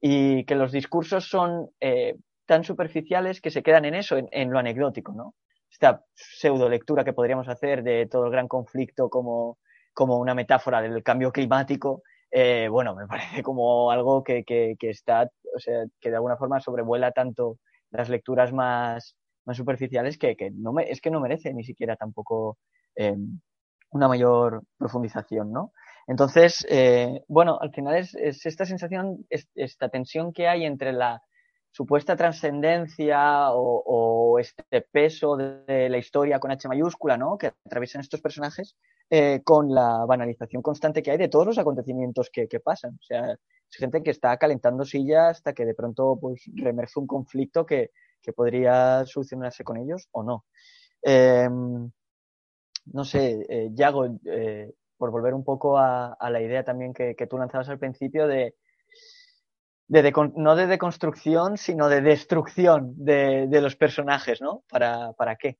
Y que los discursos son eh, tan superficiales que se quedan en eso, en, lo anecdótico, ¿no? esta pseudo lectura que podríamos hacer de todo el gran conflicto como, una metáfora del cambio climático, eh, bueno, me [LAUGHS] parece como algo que, que, está, o sea, que de alguna forma sobrevuela tanto las lecturas más, más superficiales que, que no me, es que no merece ni siquiera tampoco eh, una mayor profundización, ¿no? Entonces, eh, bueno, al final es, es esta sensación, es, esta tensión que hay entre la supuesta trascendencia o, este peso de, la historia con H mayúscula, ¿no? Que atraviesan estos personajes eh, con la banalización constante que hay de todos los acontecimientos que, pasan. O sea, es gente que está calentando sillas hasta que de pronto pues remerge un conflicto que, que podría solucionarse con ellos o no. Eh, no sé, eh, Yago, eh, por volver un poco a, a la idea también que, que, tú lanzabas al principio de, de, de, no de deconstrucción, sino de destrucción de, de los personajes, ¿no? ¿Para, ¿Para qué?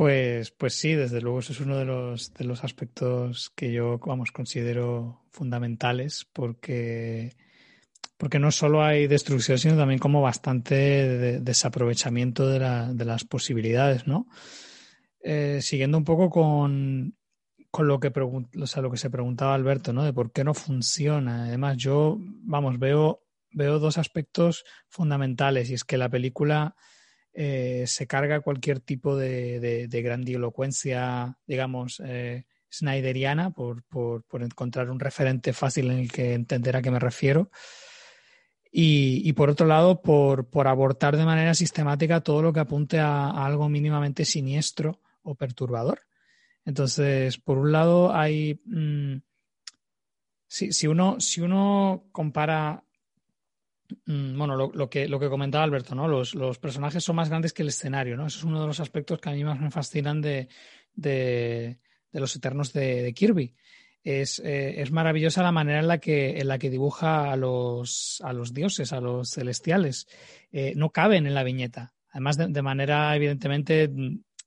Pues, pues sí, desde luego eso es uno de los, de los aspectos que yo, vamos, considero fundamentales porque porque no solo hay destrucción, sino también como bastante de desaprovechamiento de, la, de, las posibilidades, ¿no? Eh, siguiendo un poco con, con lo, que o sea, lo que se preguntaba Alberto, ¿no? De por qué no funciona. Además, yo, vamos, veo, veo dos aspectos fundamentales y es que la película eh, se carga cualquier tipo de, de, grandilocuencia, digamos, eh, snyderiana, por, por, por encontrar un referente fácil en el que entender a qué me refiero. Y, y, por otro lado, por, por, abortar de manera sistemática todo lo que apunte a, algo mínimamente siniestro o perturbador. Entonces, por un lado, hay. Mmm, si, si, uno, si uno compara. Mmm, bueno, lo, que, lo que comentaba Alberto, ¿no? Los, los, personajes son más grandes que el escenario, ¿no? Eso es uno de los aspectos que a mí más me fascinan de, de, de los Eternos de, Kirby es, eh, es, maravillosa la manera en la que, en la que dibuja a los, a los dioses, a los celestiales. Eh, no caben en la viñeta. Además, de, manera evidentemente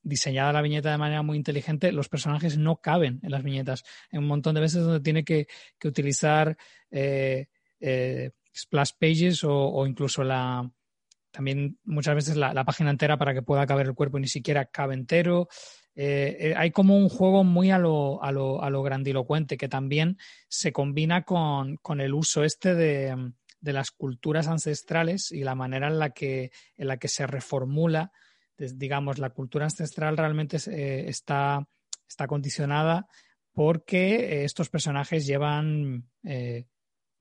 diseñada la viñeta de manera muy inteligente, los personajes no caben en las viñetas. Hay un montón de veces donde tiene que, que utilizar eh splash pages o, incluso la también muchas veces la, página entera para que pueda caber el cuerpo y ni siquiera cabe entero. Eh, eh, hay como un juego muy a lo, a, lo, a lo, grandilocuente que también se combina con, con el uso este de, de, las culturas ancestrales y la manera en la que, en la que se reformula, digamos, la cultura ancestral realmente eh, está, está condicionada porque estos personajes llevan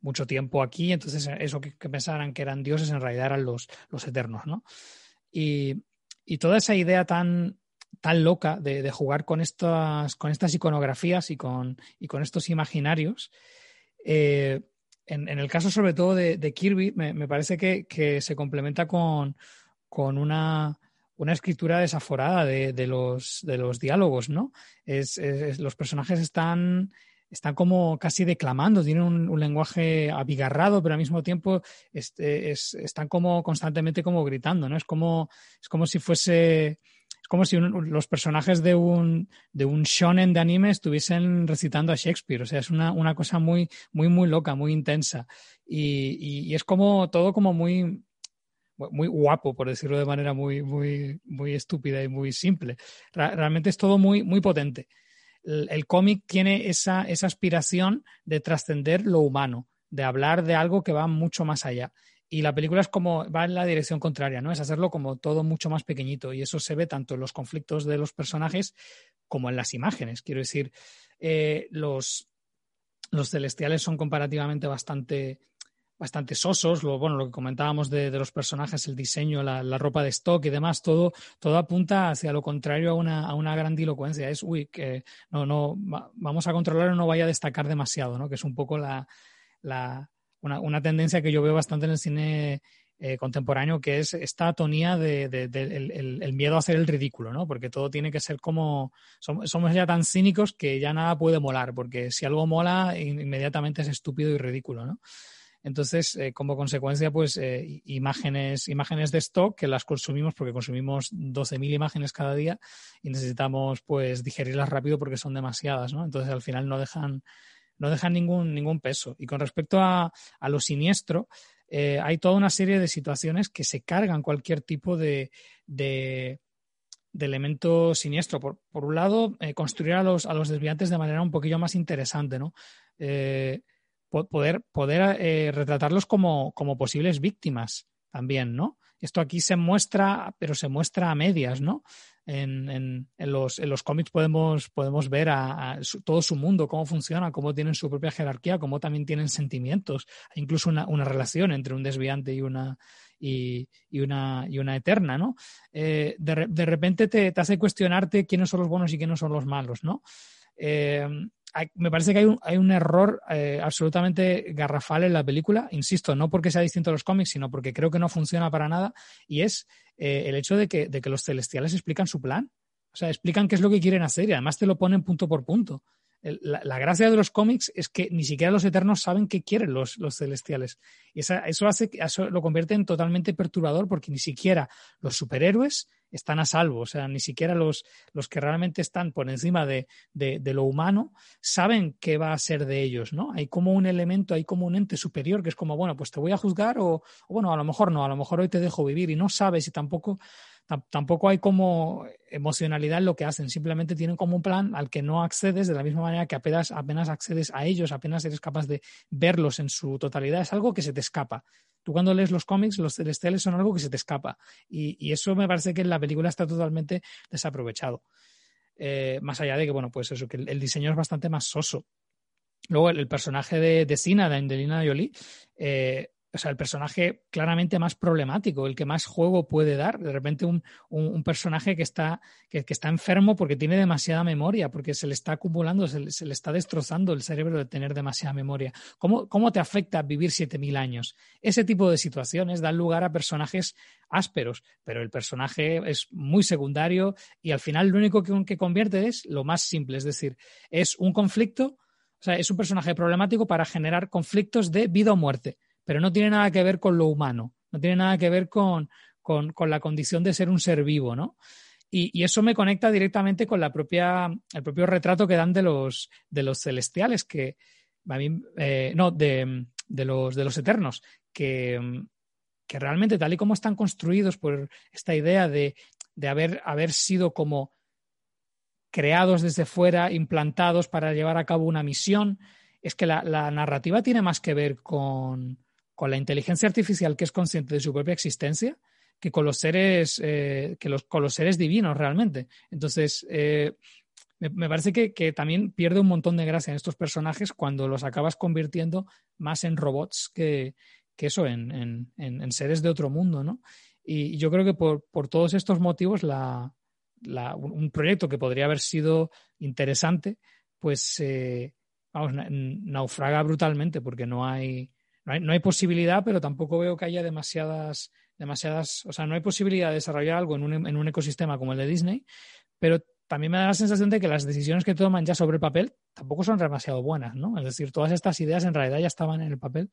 mucho tiempo aquí, entonces eso que, pensaran que eran dioses en realidad eran los, los eternos, ¿no? Y, y toda esa idea tan, tan loca de, de, jugar con estas, con estas iconografías y con, y con estos imaginarios. Eh, en, en, el caso sobre todo de, Kirby, me, me, parece que, que se complementa con, con una, una, escritura desaforada de, de, los, de los diálogos, ¿no? Es, los personajes están, están como casi declamando, tienen un, un lenguaje abigarrado, pero al mismo tiempo este, es, están como constantemente como gritando, ¿no? Es como, es como si fuese como si un, los personajes de un, de un shonen de anime estuviesen recitando a Shakespeare. O sea, es una, una cosa muy, muy, muy loca, muy intensa. Y, y, y, es como todo como muy, muy guapo, por decirlo de manera muy, muy, muy estúpida y muy simple. Realmente es todo muy, muy potente. El, cómic tiene esa, esa aspiración de trascender lo humano, de hablar de algo que va mucho más allá y la película es como va en la dirección contraria, ¿no? Es hacerlo como todo mucho más pequeñito y eso se ve tanto en los conflictos de los personajes como en las imágenes. Quiero decir, eh, los, los celestiales son comparativamente bastante bastante sosos, lo, bueno, lo que comentábamos de, los personajes, el diseño, la, la, ropa de stock y demás, todo, todo apunta hacia lo contrario a una, a una grandilocuencia. Es, uy, que no, no, vamos a controlar o no vaya a destacar demasiado, ¿no? Que es un poco la, la, una, una, tendencia que yo veo bastante en el cine eh, contemporáneo, que es esta atonía de, de el, el, miedo a hacer el ridículo, ¿no? Porque todo tiene que ser como... Somos, somos ya tan cínicos que ya nada puede molar, porque si algo mola, inmediatamente es estúpido y ridículo, ¿no? Entonces, eh, como consecuencia, pues eh, imágenes, imágenes de stock que las consumimos porque consumimos 12.000 imágenes cada día y necesitamos pues digerirlas rápido porque son demasiadas, ¿no? Entonces, al final no dejan, no dejan ningún, ningún peso. Y con respecto a, a lo siniestro, eh, hay toda una serie de situaciones que se cargan cualquier tipo de, de, elemento siniestro. Por, por un lado, construir a los, a los desviantes de manera un poquillo más interesante, ¿no? Poder poder retratarlos como, como posibles víctimas también, ¿no? Esto aquí se muestra, pero se muestra a medias, ¿no? En, en, en, los, en los, cómics podemos, podemos ver a, a su, todo su mundo, cómo funciona, cómo tienen su propia jerarquía, cómo también tienen sentimientos, incluso una, una relación entre un desviante y una, y, y, una, y una eterna, ¿no? Eh, de, de, repente te, te, hace cuestionarte quiénes son los buenos y quiénes son los malos, ¿no? Eh, me parece que hay un, hay un error eh, absolutamente garrafal en la película, insisto, no porque sea distinto a los cómics, sino porque creo que no funciona para nada, y es eh, el hecho de que, de que los celestiales explican su plan. O sea, explican qué es lo que quieren hacer y además te lo ponen punto por punto. La, gracia de los cómics es que ni siquiera los eternos saben qué quieren los, los celestiales. Y eso, hace, eso lo convierte en totalmente perturbador porque ni siquiera los superhéroes están a salvo, o sea, ni siquiera los, los que realmente están por encima de, de, de, lo humano saben qué va a ser de ellos, ¿no? Hay como un elemento, hay como un ente superior que es como, bueno, pues te voy a juzgar o, o bueno, a lo mejor no, a lo mejor hoy te dejo vivir y no sabes y tampoco tampoco hay como emocionalidad en lo que hacen, simplemente tienen como un plan al que no accedes de la misma manera que apenas, apenas accedes a ellos, apenas eres capaz de verlos en su totalidad, es algo que se te escapa. Tú cuando lees los cómics, los celestiales son algo que se te escapa y, y eso me parece que en la película está totalmente desaprovechado. Eh, más allá de que, bueno, pues eso, que el, diseño es bastante más soso. Luego el, personaje de, de de Angelina Jolie, eh, o sea, el personaje claramente más problemático, el que más juego puede dar. De repente un, un, personaje que está, que, está enfermo porque tiene demasiada memoria, porque se le está acumulando, se le, se le está destrozando el cerebro de tener demasiada memoria. ¿Cómo, cómo te afecta vivir 7.000 años? Ese tipo de situaciones dan lugar a personajes ásperos, pero el personaje es muy secundario y al final lo único que, que convierte es lo más simple, es decir, es un conflicto, o sea, es un personaje problemático para generar conflictos de vida o muerte pero no tiene nada que ver con lo humano, no tiene nada que ver con, con, la condición de ser un ser vivo, ¿no? Y, eso me conecta directamente con la propia, el propio retrato que dan de los, de los celestiales, que eh, no, de, de, los, de los eternos, que, que realmente tal y como están construidos por esta idea de, de haber, haber sido como creados desde fuera, implantados para llevar a cabo una misión, es que la narrativa tiene más que ver con, con la inteligencia artificial que es consciente de su propia existencia que con los seres, eh, que los, con los seres divinos realmente. Entonces, eh, me, parece que, también pierde un montón de gracia en estos personajes cuando los acabas convirtiendo más en robots que, que eso, en, en, seres de otro mundo, ¿no? Y yo creo que por, por todos estos motivos, la, un proyecto que podría haber sido interesante, pues eh, vamos, naufraga brutalmente porque no hay, no hay, no hay, posibilidad, pero tampoco veo que haya demasiadas, demasiadas, o sea, no hay posibilidad de desarrollar algo en un, en un ecosistema como el de Disney, pero también me da la sensación de que las decisiones que toman ya sobre el papel tampoco son demasiado buenas, ¿no? Es decir, todas estas ideas en realidad ya estaban en el papel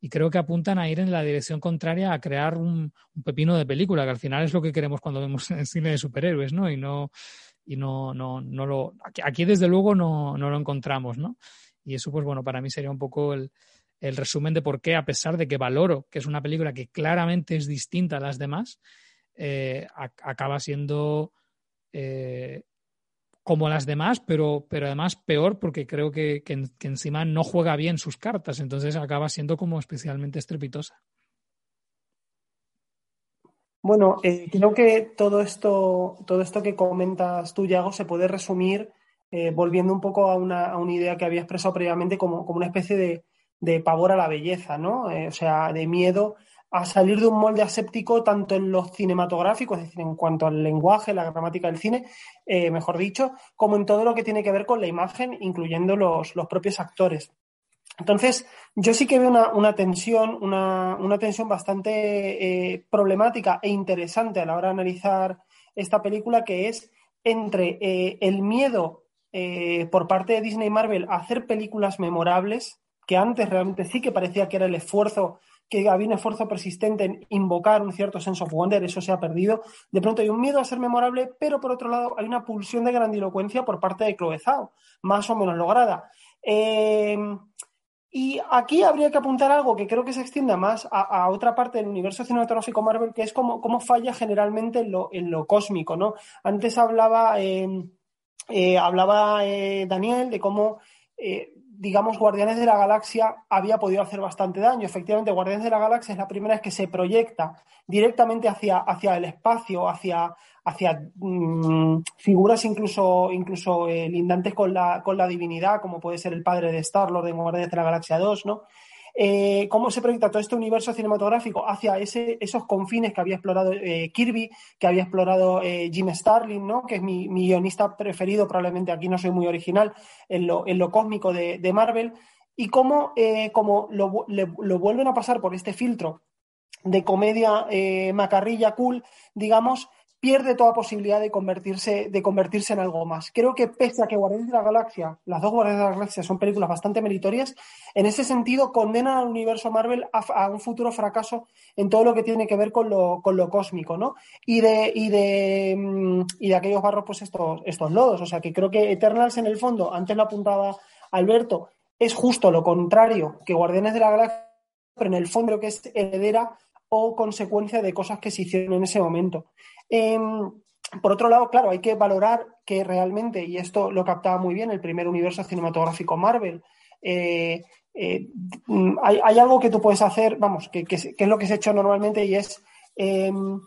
y creo que apuntan a ir en la dirección contraria a crear un, pepino de película, que al final es lo que queremos cuando vemos el cine de superhéroes, ¿no? Y no, y no, no, no lo, aquí, aquí desde luego no, no lo encontramos, ¿no? Y eso, pues bueno, para mí sería un poco el, el resumen de por qué, a pesar de que valoro que es una película que claramente es distinta a las demás, eh, acaba siendo eh, como las demás, pero, pero además peor porque creo que, que, encima no juega bien sus cartas, entonces acaba siendo como especialmente estrepitosa. Bueno, eh, creo que todo esto, todo esto que comentas tú, Yago, se puede resumir volviendo un poco a una, a una, idea que había expresado previamente como, como una especie de, de pavor a la belleza, ¿no? Eh, o sea, de miedo a salir de un molde aséptico tanto en los cinematográficos, es decir, en cuanto al lenguaje, la gramática del cine, eh, mejor dicho, como en todo lo que tiene que ver con la imagen, incluyendo los, los propios actores. Entonces, yo sí que veo una, una tensión, una, una, tensión bastante eh, problemática e interesante a la hora de analizar esta película, que es entre el miedo por parte de Disney y Marvel a hacer películas memorables, que antes realmente sí que parecía que era el esfuerzo, que había un esfuerzo persistente en invocar un cierto sense of wonder, eso se ha perdido. De pronto hay un miedo a ser memorable, pero por otro lado hay una pulsión de grandilocuencia por parte de Chloe Zhao, más o menos lograda. Eh, Y aquí habría que apuntar algo que creo que se extienda más a, otra parte del universo cinematográfico Marvel, que es cómo, cómo falla generalmente en lo, en lo, cósmico, ¿no? Antes hablaba, em, eh, hablaba eh, Daniel de cómo, eh, digamos, Guardianes de la Galaxia había podido hacer bastante daño. Efectivamente, Guardianes de la Galaxia es la primera vez que se proyecta directamente hacia, hacia el espacio, hacia, hacia mm, figuras incluso, incluso eh, lindantes con la, con la divinidad, como puede ser el padre de Star-Lord de Guardianes de la Galaxia 2, ¿no? Eh, cómo se proyecta todo este universo cinematográfico hacia ese, esos confines que había explorado eh, Kirby, que había explorado Jim Starlin, ¿no? que es mi, guionista preferido, probablemente aquí no soy muy original, en lo, en lo cósmico de, de Marvel, y cómo, cómo lo, lo, vuelven a pasar por este filtro de comedia macarrilla cool, digamos, pierde toda posibilidad de convertirse, de convertirse en algo más. Creo que pese a que Guardianes de la Galaxia, las dos Guardianes de la Galaxia son películas bastante meritorias, en ese sentido condenan al universo Marvel a, un futuro fracaso en todo lo que tiene que ver con lo, con lo cósmico, ¿no? Y de, y de, mm, y de aquellos barros, pues estos, estos lodos. O sea que creo que Eternals en el fondo, antes lo apuntaba Alberto, es justo lo contrario que Guardianes de la Galaxia, pero en el fondo creo que es heredera o consecuencia de cosas que se hicieron en ese momento. Em, por otro lado, claro, hay que valorar que realmente, y esto lo captaba muy bien el primer universo cinematográfico Marvel, eh, eh, hay, algo que tú puedes hacer, vamos, que, es lo que se ha hecho normalmente y es em,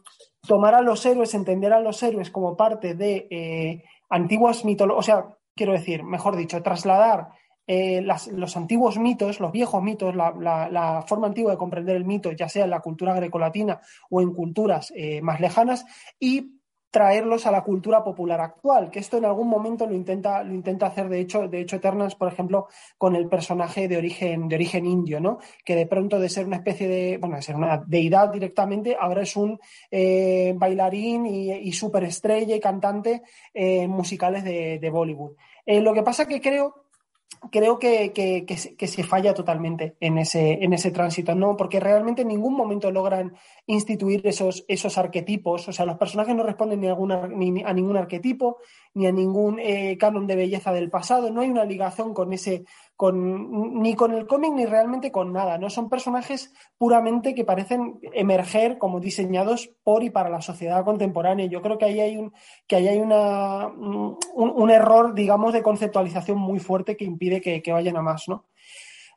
tomar a los héroes, entender a los héroes como parte de eh, antiguas mitologías, o sea, quiero decir, mejor dicho, trasladar los antiguos mitos, los viejos mitos, la, forma antigua de comprender el mito, ya sea en la cultura grecolatina o en culturas eh, más lejanas, y traerlos a la cultura popular actual, que esto en algún momento lo intenta, lo intenta hacer, de hecho, de hecho, Eternals, por ejemplo, con el personaje de origen, de origen indio, ¿no? Que de pronto de ser una especie de, bueno, de ser una deidad directamente, ahora es un eh, bailarín y, y superestrella y cantante en musicales de, de Bollywood. Eh, lo que pasa que creo creo que, que, se falla totalmente en ese, en ese tránsito, ¿no? Porque realmente en ningún momento logran instituir esos, esos arquetipos. O sea, los personajes no responden ni a, ni a ningún arquetipo, ni a ningún eh, canon de belleza del pasado. No hay una ligación con ese, ni con el cómic ni realmente con nada. No son personajes puramente que parecen emerger como diseñados por y para la sociedad contemporánea. Yo creo que ahí hay un, que ahí hay una, un, error, digamos, de conceptualización muy fuerte que impide que, que vayan a más, ¿no?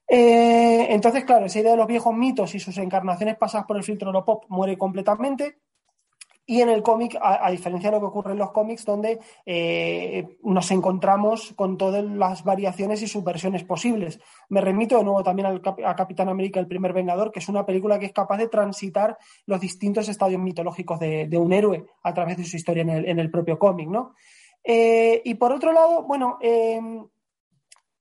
Eh, entonces, claro, esa idea de los viejos mitos y sus encarnaciones pasadas por el filtro de lo pop muere completamente. Y en el cómic, a, diferencia de lo que ocurre en los cómics, donde eh, nos encontramos con todas las variaciones y subversiones posibles. Me remito de nuevo también a Capitán América, el primer Vengador, que es una película que es capaz de transitar los distintos estadios mitológicos de, un héroe a través de su historia en el, propio cómic, ¿no? Eh, y por otro lado, bueno,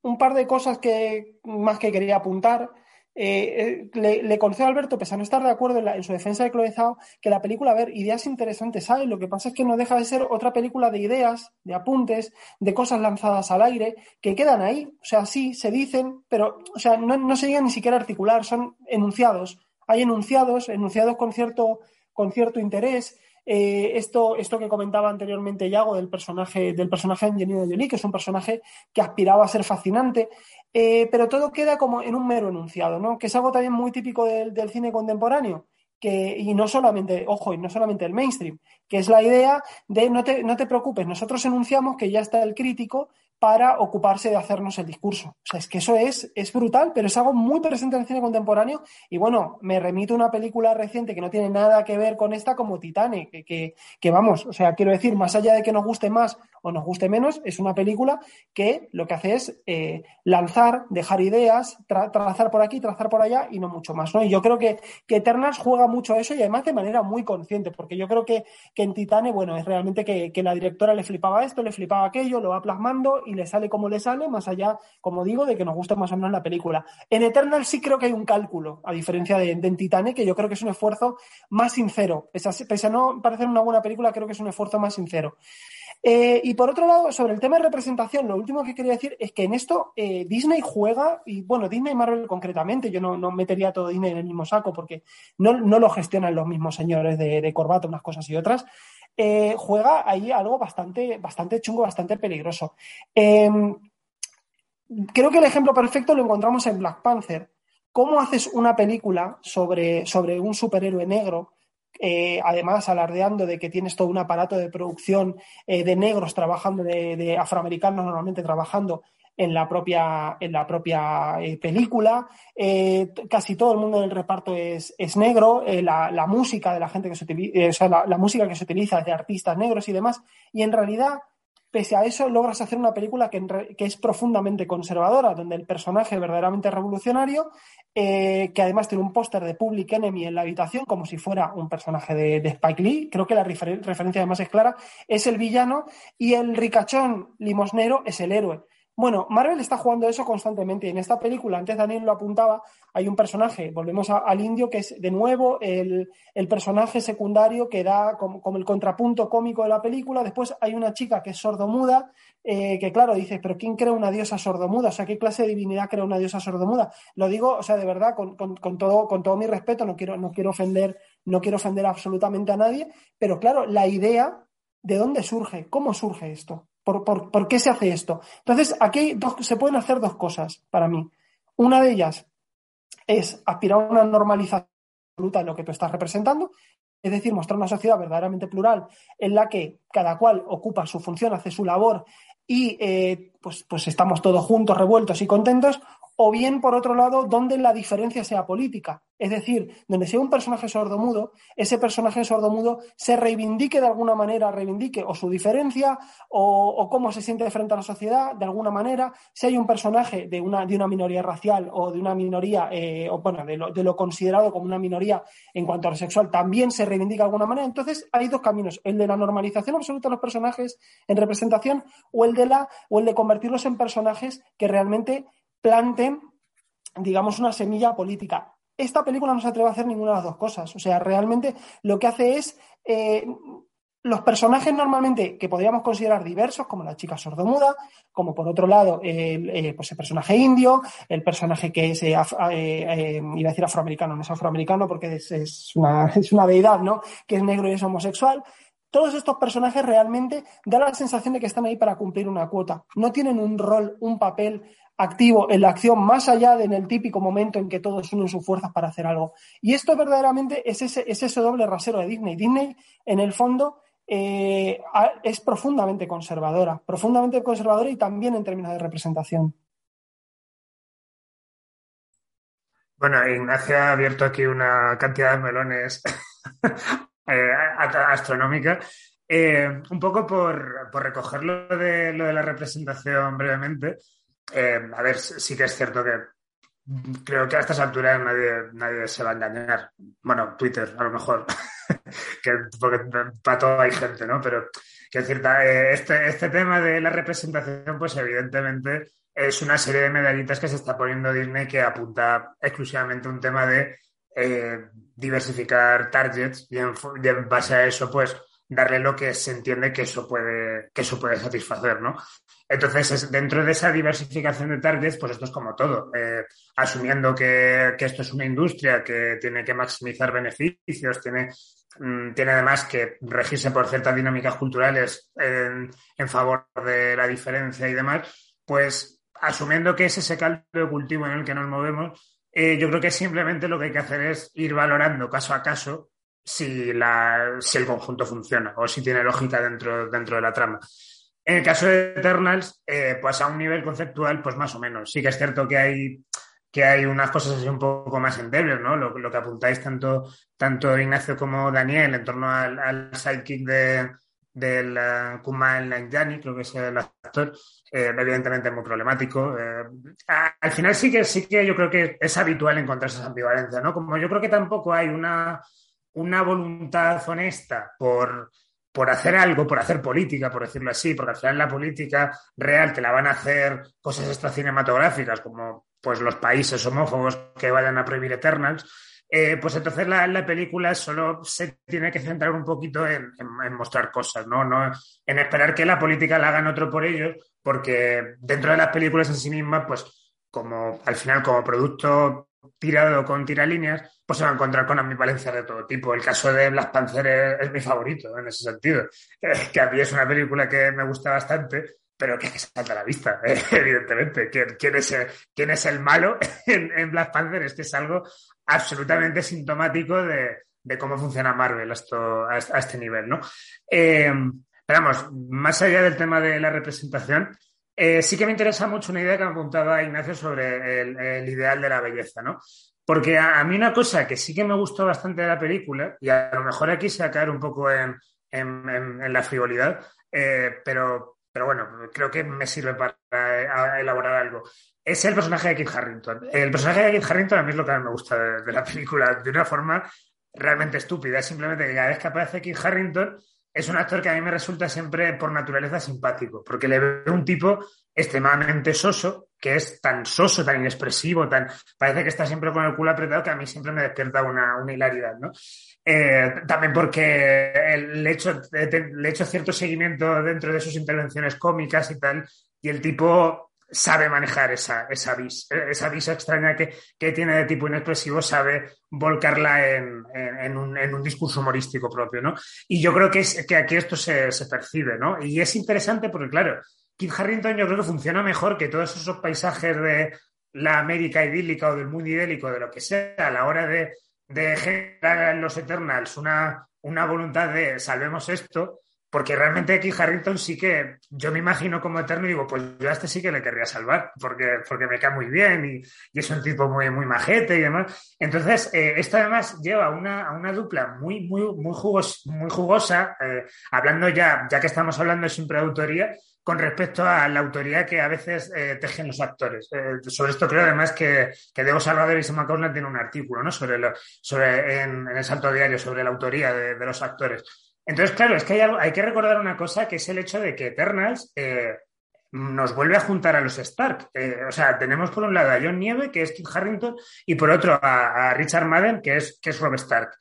un par de cosas que más que quería apuntar. Eh, eh, le, concedo a Alberto, pese a no estar de acuerdo en, su defensa de Chloe que la película, a ver, ideas interesantes hay. Lo que pasa es que no deja de ser otra película de ideas, de apuntes, de cosas lanzadas al aire, que quedan ahí. O sea, sí, se dicen, pero o sea, no, se llegan ni siquiera a articular, son enunciados. Hay enunciados, enunciados con cierto, con cierto interés. Eh, esto, esto que comentaba anteriormente Yago del personaje, del personaje de Angelina que es un personaje que aspiraba a ser fascinante, eh, pero todo queda como en un mero enunciado, ¿no? Que es algo también muy típico del, del cine contemporáneo. Que, y no solamente, ojo, y no solamente el mainstream, que es la idea de no te, no te preocupes, nosotros enunciamos que ya está el crítico para ocuparse de hacernos el discurso. O sea, es que eso es, es brutal, pero es algo muy presente en el cine contemporáneo. Y bueno, me remito a una película reciente que no tiene nada que ver con esta, como Titanic, que, que, vamos, o sea, quiero decir, más allá de que nos guste más o nos guste menos, es una película que lo que hace es eh, lanzar, dejar ideas, trazar por aquí, trazar por allá y no mucho más. ¿no? Y yo creo que, que Eternals juega mucho a eso y además de manera muy consciente, porque yo creo que, que en Titanic, bueno, es realmente que, que la directora le flipaba esto, le flipaba aquello, lo va plasmando y le sale como le sale, más allá, como digo, de que nos guste más o menos la película. En Eternal sí creo que hay un cálculo, a diferencia de, en Titanic, que yo creo que es un esfuerzo más sincero. Pese a, no parecer una buena película, creo que es un esfuerzo más sincero. Eh, y por otro lado, sobre el tema de representación, lo último que quería decir es que en esto eh, Disney juega, y bueno, Disney y Marvel concretamente, yo no, metería todo Disney en el mismo saco porque no, lo gestionan los mismos señores de, de corbata, unas cosas y otras, eh, juega ahí algo bastante, bastante chungo, bastante peligroso. Em, creo que el ejemplo perfecto lo encontramos en Black Panther. ¿Cómo haces una película sobre, sobre un superhéroe negro eh, además alardeando de que tienes todo un aparato de producción eh, de negros trabajando, de, afroamericanos normalmente trabajando en la propia, en la propia eh, película. casi todo el mundo del reparto es, es negro. La, música de la gente que se utiliza, la, música que se utiliza es de artistas negros y demás. Y en realidad pese a eso logras hacer una película que, es profundamente conservadora, donde el personaje verdaderamente revolucionario, eh, que además tiene un póster de Public Enemy en la habitación, como si fuera un personaje de, Spike Lee, creo que la referencia además es clara, es el villano y el ricachón limosnero es el héroe. Bueno, Marvel está jugando eso constantemente. En esta película, antes Daniel lo apuntaba, hay un personaje, volvemos al indio, que es de nuevo el, personaje secundario que da como, el contrapunto cómico de la película. Después hay una chica que es sordomuda, eh, que claro, dice, pero ¿quién crea una diosa sordomuda? O sea, ¿qué clase de divinidad crea una diosa sordomuda? Lo digo, o sea, de verdad, con, todo, con todo mi respeto, no quiero, no quiero ofender, no quiero ofender absolutamente a nadie, pero claro, la idea, ¿de dónde surge? ¿Cómo surge esto? ¿Por, qué se hace esto? Entonces, aquí se pueden hacer dos cosas para mí. Una de ellas es aspirar a una normalización absoluta de lo que tú estás representando, es decir, mostrar una sociedad verdaderamente plural en la que cada cual ocupa su función, hace su labor y eh, pues, pues estamos todos juntos, revueltos y contentos, o bien, por otro lado, donde la diferencia sea política. Es decir, donde sea un personaje sordomudo, ese personaje sordomudo se reivindique de alguna manera, reivindique o su diferencia o, cómo se siente frente a la sociedad, de alguna manera. Si hay un personaje de una, de una minoría racial o de una minoría, eh, o bueno, de lo, de lo, considerado como una minoría en cuanto a lo sexual, también se reivindica de alguna manera. Entonces, hay dos caminos, el de la normalización absoluta de los personajes en representación o el de la, o el de convertirlos en personajes que realmente planten, digamos, una semilla política. Esta película no se atreve a hacer ninguna de las dos cosas. O sea, realmente lo que hace es. Eh, los personajes normalmente que podríamos considerar diversos, como la chica sordomuda, como por otro lado el, eh, pues el personaje indio, el personaje que es, eh, iba a decir afroamericano, no es afroamericano porque es, una, [LAUGHS] es una deidad, ¿no? Que es negro y es homosexual. Todos estos personajes realmente dan la sensación de que están ahí para cumplir una cuota. No tienen un rol, un papel activo en la acción más allá de en el típico momento en que todos unen sus fuerzas para hacer algo. Y esto verdaderamente es ese, es ese doble rasero de Disney. Disney, en el fondo, eh, es profundamente conservadora, profundamente conservadora y también en términos de representación. Bueno, Ignacio ha abierto aquí una cantidad de melones [LAUGHS] eh, astronómica. Eh, un poco por, por recogerlo de lo de la representación brevemente, eh, a ver, sí que es cierto que creo que a estas alturas nadie, nadie se va a engañar. Bueno, Twitter, a lo mejor, [LAUGHS] que, porque para todo hay gente, ¿no? Pero, que decir, eh, este, este tema de la representación, pues evidentemente es una serie de medallitas que se está poniendo Disney que apunta exclusivamente a un tema de eh, diversificar targets y en, base a eso, pues darle lo que se entiende que eso puede, que eso puede satisfacer, ¿no? Entonces, dentro de esa diversificación de targets, pues esto es como todo. Eh, asumiendo que, esto es una industria que tiene que maximizar beneficios, tiene, mm, tiene además que regirse por ciertas dinámicas culturales en, favor de la diferencia y demás, pues asumiendo que es ese caldo de cultivo en el que nos movemos, eh, yo creo que simplemente lo que hay que hacer es ir valorando caso a caso si, la, si el conjunto funciona o si tiene lógica dentro, dentro de la trama. En el caso de Eternals, eh, pues a un nivel conceptual, pues más o menos. Sí que es cierto que hay, que hay unas cosas así un poco más endebles, ¿no? Lo, que apuntáis tanto, tanto Ignacio como Daniel en torno al, sidekick de, del uh, Kumail Nanjiani, creo que es el actor, eh, evidentemente muy problemático. Eh, al final sí que sí que yo creo que es habitual encontrar esa ambivalencia, ¿no? Como yo creo que tampoco hay una, una voluntad honesta por por hacer algo, por hacer política, por decirlo así, porque al final la política real te la van a hacer cosas extracinematográficas, como pues los países homófobos que vayan a prohibir Eternals, eh, pues entonces la, película solo se tiene que centrar un poquito en, mostrar cosas, ¿no? ¿no? En esperar que la política la hagan otro por ellos, porque dentro de las películas en sí mismas, pues como al final como producto tirado con tiralíneas, pues se va a encontrar con ambivalencia de todo tipo. El caso de Black Panther es, mi favorito en ese sentido. que a mí es una película que me gusta bastante, pero que salta a la vista, [LAUGHS] evidentemente. ¿Quién, es el, ¿Quién, es el, malo [LAUGHS] en, Black Panther? Es que es algo absolutamente sintomático de, cómo funciona Marvel a, este nivel, ¿no? Eh, pero vamos, más allá del tema de la representación, eh, sí que me interesa mucho una idea que apuntaba Ignacio sobre el, ideal de la belleza, ¿no? Porque a, mí una cosa que sí que me gustó bastante de la película, y a lo mejor aquí se va a caer un poco en, la frivolidad, eh, pero, pero bueno, creo que me sirve para eh, elaborar algo. Es el personaje de Kit Harrington. El personaje de Kit Harrington a mí es lo que me gusta de, de la película, de una forma realmente estúpida. Es simplemente que cada vez que aparece Kit Harrington es un actor que a mí me resulta siempre por naturaleza simpático, porque le veo un tipo extremadamente soso, que es tan soso, tan inexpresivo, tan parece que está siempre con el culo apretado que a mí siempre me despierta una, hilaridad, ¿no? Eh, también porque le he, hecho, le he hecho cierto seguimiento dentro de sus intervenciones cómicas y tal, y el tipo sabe manejar esa, esa vis, esa vis extraña que, tiene de tipo inexpresivo, sabe volcarla en, un, discurso humorístico propio, ¿no? Y yo creo que, es, que aquí esto se, percibe, ¿no? Y es interesante porque, claro, Kit Harrington yo creo que funciona mejor que todos esos paisajes de la América idílica o del mundo idílico, de lo que sea, a la hora de, de generar en los Eternals una, una voluntad de salvemos esto, porque realmente aquí Harrington sí que yo me imagino como eterno y digo, pues yo a este sí que le querría salvar, porque, porque me cae muy bien y, es un tipo muy, muy majete y demás. Entonces, eh, esto además lleva una, a una dupla muy, muy, muy, muy jugosa, eh, hablando ya, ya que estamos hablando de siempre de autoría, con respecto a la autoría que a veces eh, tejen los actores. sobre esto creo además que, que Diego Salvador y Sam tiene un artículo ¿no? sobre, lo, sobre en, el Santo Diario sobre la autoría de los actores. Entonces, claro, es que hay, hay que recordar una cosa que es el hecho de que Eternals eh, nos vuelve a juntar a los Stark. Eh, o sea, tenemos por un lado a John Nieve, que es Kit Harrington, y por otro a, Richard Madden, que es, que es Rob Stark.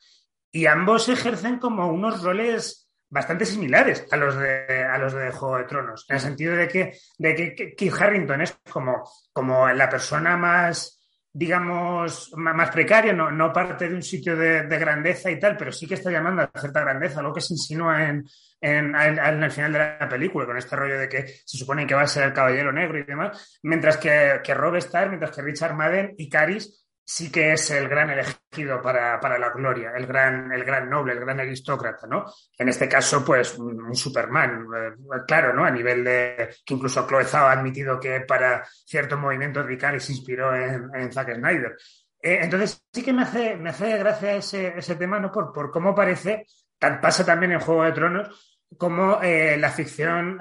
Y ambos ejercen como unos roles bastante similares a los de, a los de Juego de Tronos, en el sentido de que, de que Kit Harrington es como, como la persona más digamos, más precario, no, parte de un sitio de, grandeza y tal, pero sí que está llamando a cierta grandeza, lo que se insinúa en, en, el final de la película, con este rollo de que se supone que va a ser el caballero negro y demás, mientras que, que Rob Starr, mientras que Richard Madden y Caris sí que es el gran elegido para, la gloria, el gran, el gran noble, el gran aristócrata, ¿no? En este caso, pues, un, Superman, eh, claro, ¿no? A nivel de que incluso Chloe ha admitido que para ciertos movimientos de se inspiró en, Zack Snyder. Eh, entonces, sí que me hace, me hace gracia ese, ese tema, ¿no? Por, por cómo parece, pasa también en Juego de Tronos, cómo eh, la ficción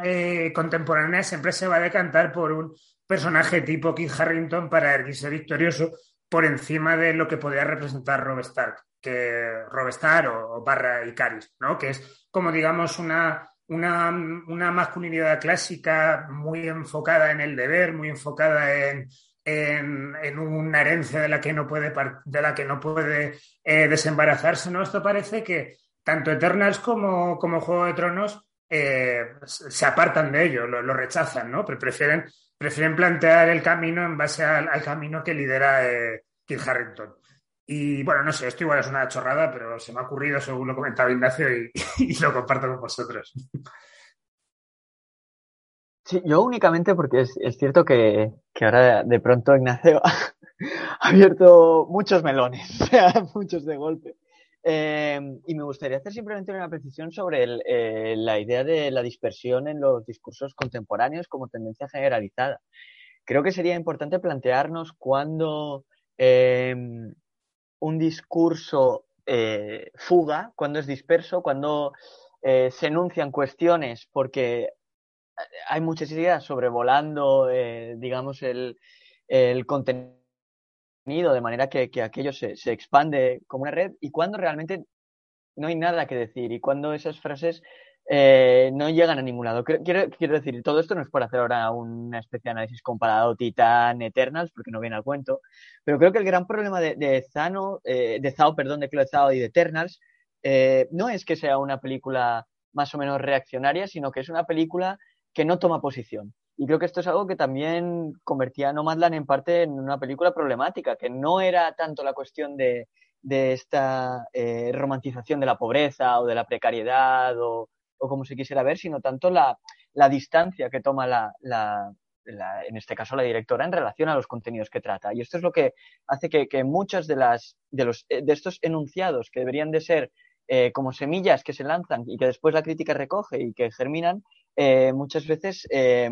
contemporánea siempre se va a decantar por un personaje tipo Keith Harrington para erguirse victorioso por encima de lo que podría representar Rob Stark, que Stark o, Barra y Caris, ¿no? Que es como digamos una, una, masculinidad clásica muy enfocada en el deber, muy enfocada en, en, una herencia de la que no puede, de la que no puede eh, desembarazarse, ¿no? Esto parece que tanto Eternals como, como Juego de Tronos eh, se apartan de ello, lo, rechazan, ¿no? Pero prefieren prefieren plantear el camino en base al, camino que lidera eh, Kit Harrington. Y bueno, no sé, esto igual es una chorrada, pero se me ha ocurrido según lo comentaba Ignacio y, [LAUGHS] lo comparto con vosotros. Sí, yo únicamente porque es, cierto que, ahora de pronto Ignacio [LAUGHS] ha abierto muchos melones, [LAUGHS] muchos de golpe. Eh, y me gustaría hacer simplemente una precisión sobre eh, la idea de la dispersión en los discursos contemporáneos como tendencia generalizada. Creo que sería importante plantearnos cuando em, un discurso eh, fuga, cuando es disperso, cuando se enuncian cuestiones porque hay muchas ideas sobrevolando, digamos, el, el contenido de manera que, aquello se, expande como una red y cuando realmente no hay nada que decir y cuando esas frases eh, no llegan a ningún lado. Quiero, quiero decir, todo esto no es por hacer ahora una especie de análisis comparado Titan Eternals, porque no viene al cuento, pero creo que el gran problema de, de Zano, eh, de Zao, perdón, de Chloe Zhao y de Eternals, eh, no es que sea una película más o menos reaccionaria, sino que es una película que no toma posición. Y creo que esto es algo que también convertía a Nomadland en parte en una película problemática, que no era tanto la cuestión de, esta eh, romantización de la pobreza o de la precariedad o, como se quisiera ver, sino tanto la, la distancia que toma la, la, en este caso la directora, en relación a los contenidos que trata. Y esto es lo que hace que, que muchos de, las, de, los, de estos enunciados que deberían de ser eh, como semillas que se lanzan y que después la crítica recoge y que germinan, eh, muchas veces eh,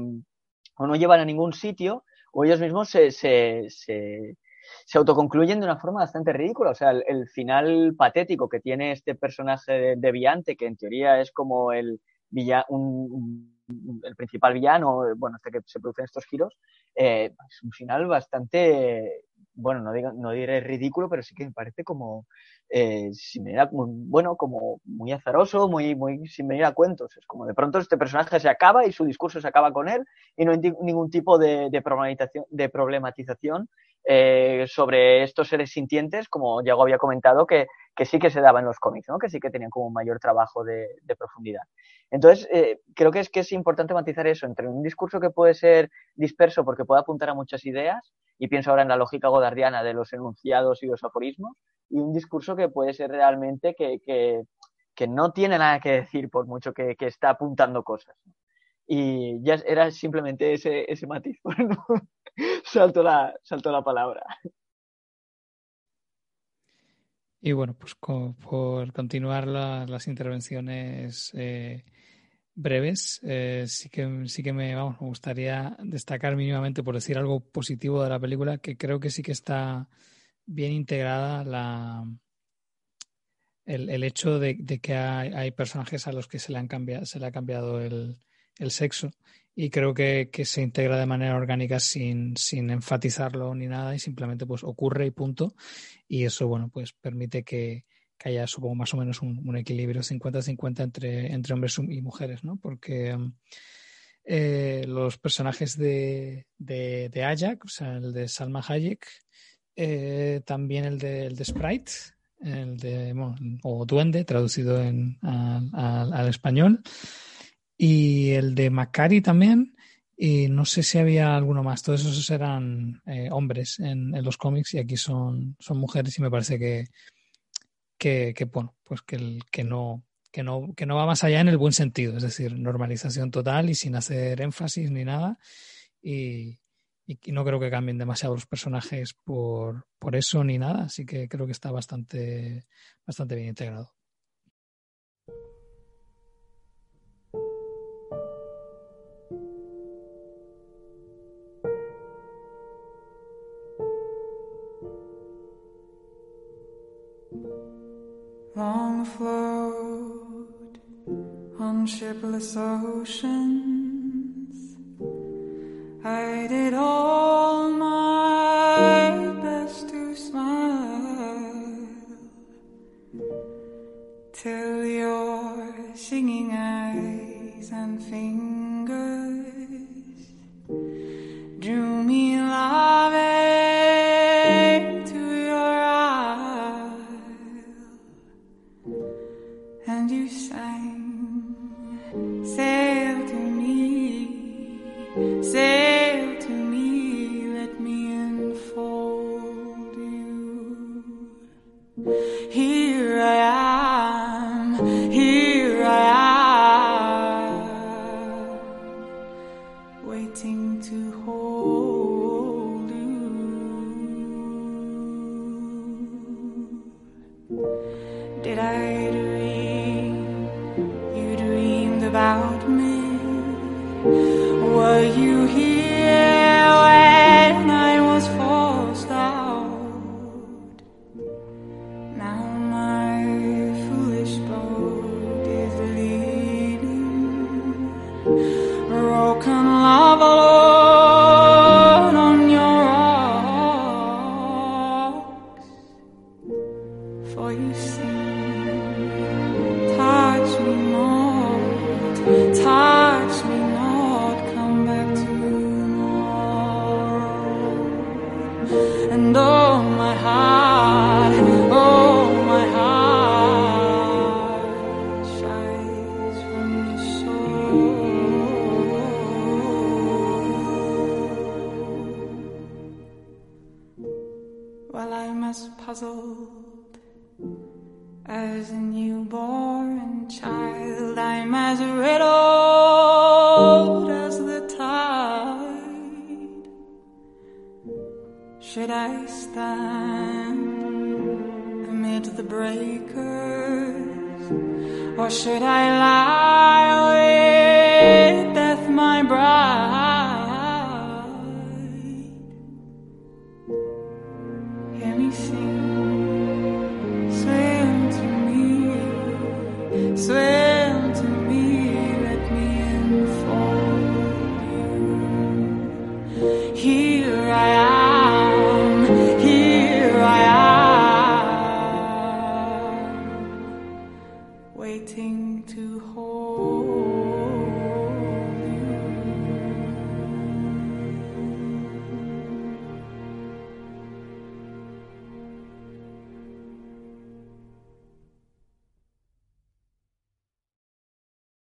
o no llevan a ningún sitio o ellos mismos se, se, se, se autoconcluyen de una forma bastante ridícula. O sea, el, final patético que tiene este personaje de, Viante, que en teoría es como el, un, el principal villano, bueno, hasta que se producen estos giros, eh, es un final bastante, bueno, no, digo, no diré ridículo, pero sí que me parece como, eh, sin a, bueno, como muy azaroso, muy, muy sin venir a cuentos. Es como de pronto este personaje se acaba y su discurso se acaba con él y no hay ningún tipo de, problematización, eh, sobre estos seres sintientes, como Diego había comentado, que, que, sí que se daba en los cómics, ¿no? que sí que tenían como un mayor trabajo de, de profundidad. Entonces, eh, creo que es, que es importante matizar eso entre un discurso que puede ser disperso porque puede apuntar a muchas ideas, y pienso ahora en la lógica godardiana de los enunciados y los aforismos, y un discurso que puede ser realmente que, que, que no tiene nada que decir por mucho que, que está apuntando cosas. Y ya era simplemente ese, ese matiz. [LAUGHS] salto, la, salto la palabra. Y bueno, pues por continuar las intervenciones eh, breves, eh, sí que sí que me, vamos, me gustaría destacar mínimamente por decir algo positivo de la película, que creo que sí que está bien integrada la el, el hecho de, de que hay, hay, personajes a los que se le han cambiado, se le ha cambiado el, el sexo. Y creo que, que, se integra de manera orgánica sin, sin enfatizarlo ni nada y simplemente pues ocurre y punto. Y eso bueno pues permite que, que haya supongo más o menos un, un equilibrio 50-50 entre, entre hombres y mujeres ¿no? porque eh, los personajes de, de, de o sea el de Salma Hayek eh, también el de, el de Sprite el de o Duende traducido en, al, al español y el de Macari también. Y no sé si había alguno más. Todos esos eran eh, hombres en, en, los cómics y aquí son, son mujeres y me parece que, que, que bueno, pues que, el, que, no, que, no, que no va más allá en el buen sentido, es decir, normalización total y sin hacer énfasis ni nada. Y, no creo que cambien demasiado los personajes por, por eso ni nada, así que creo que está bastante, bastante bien integrado. Long afloat on shipless oceans. I did all my best to smile till your singing eyes and fingers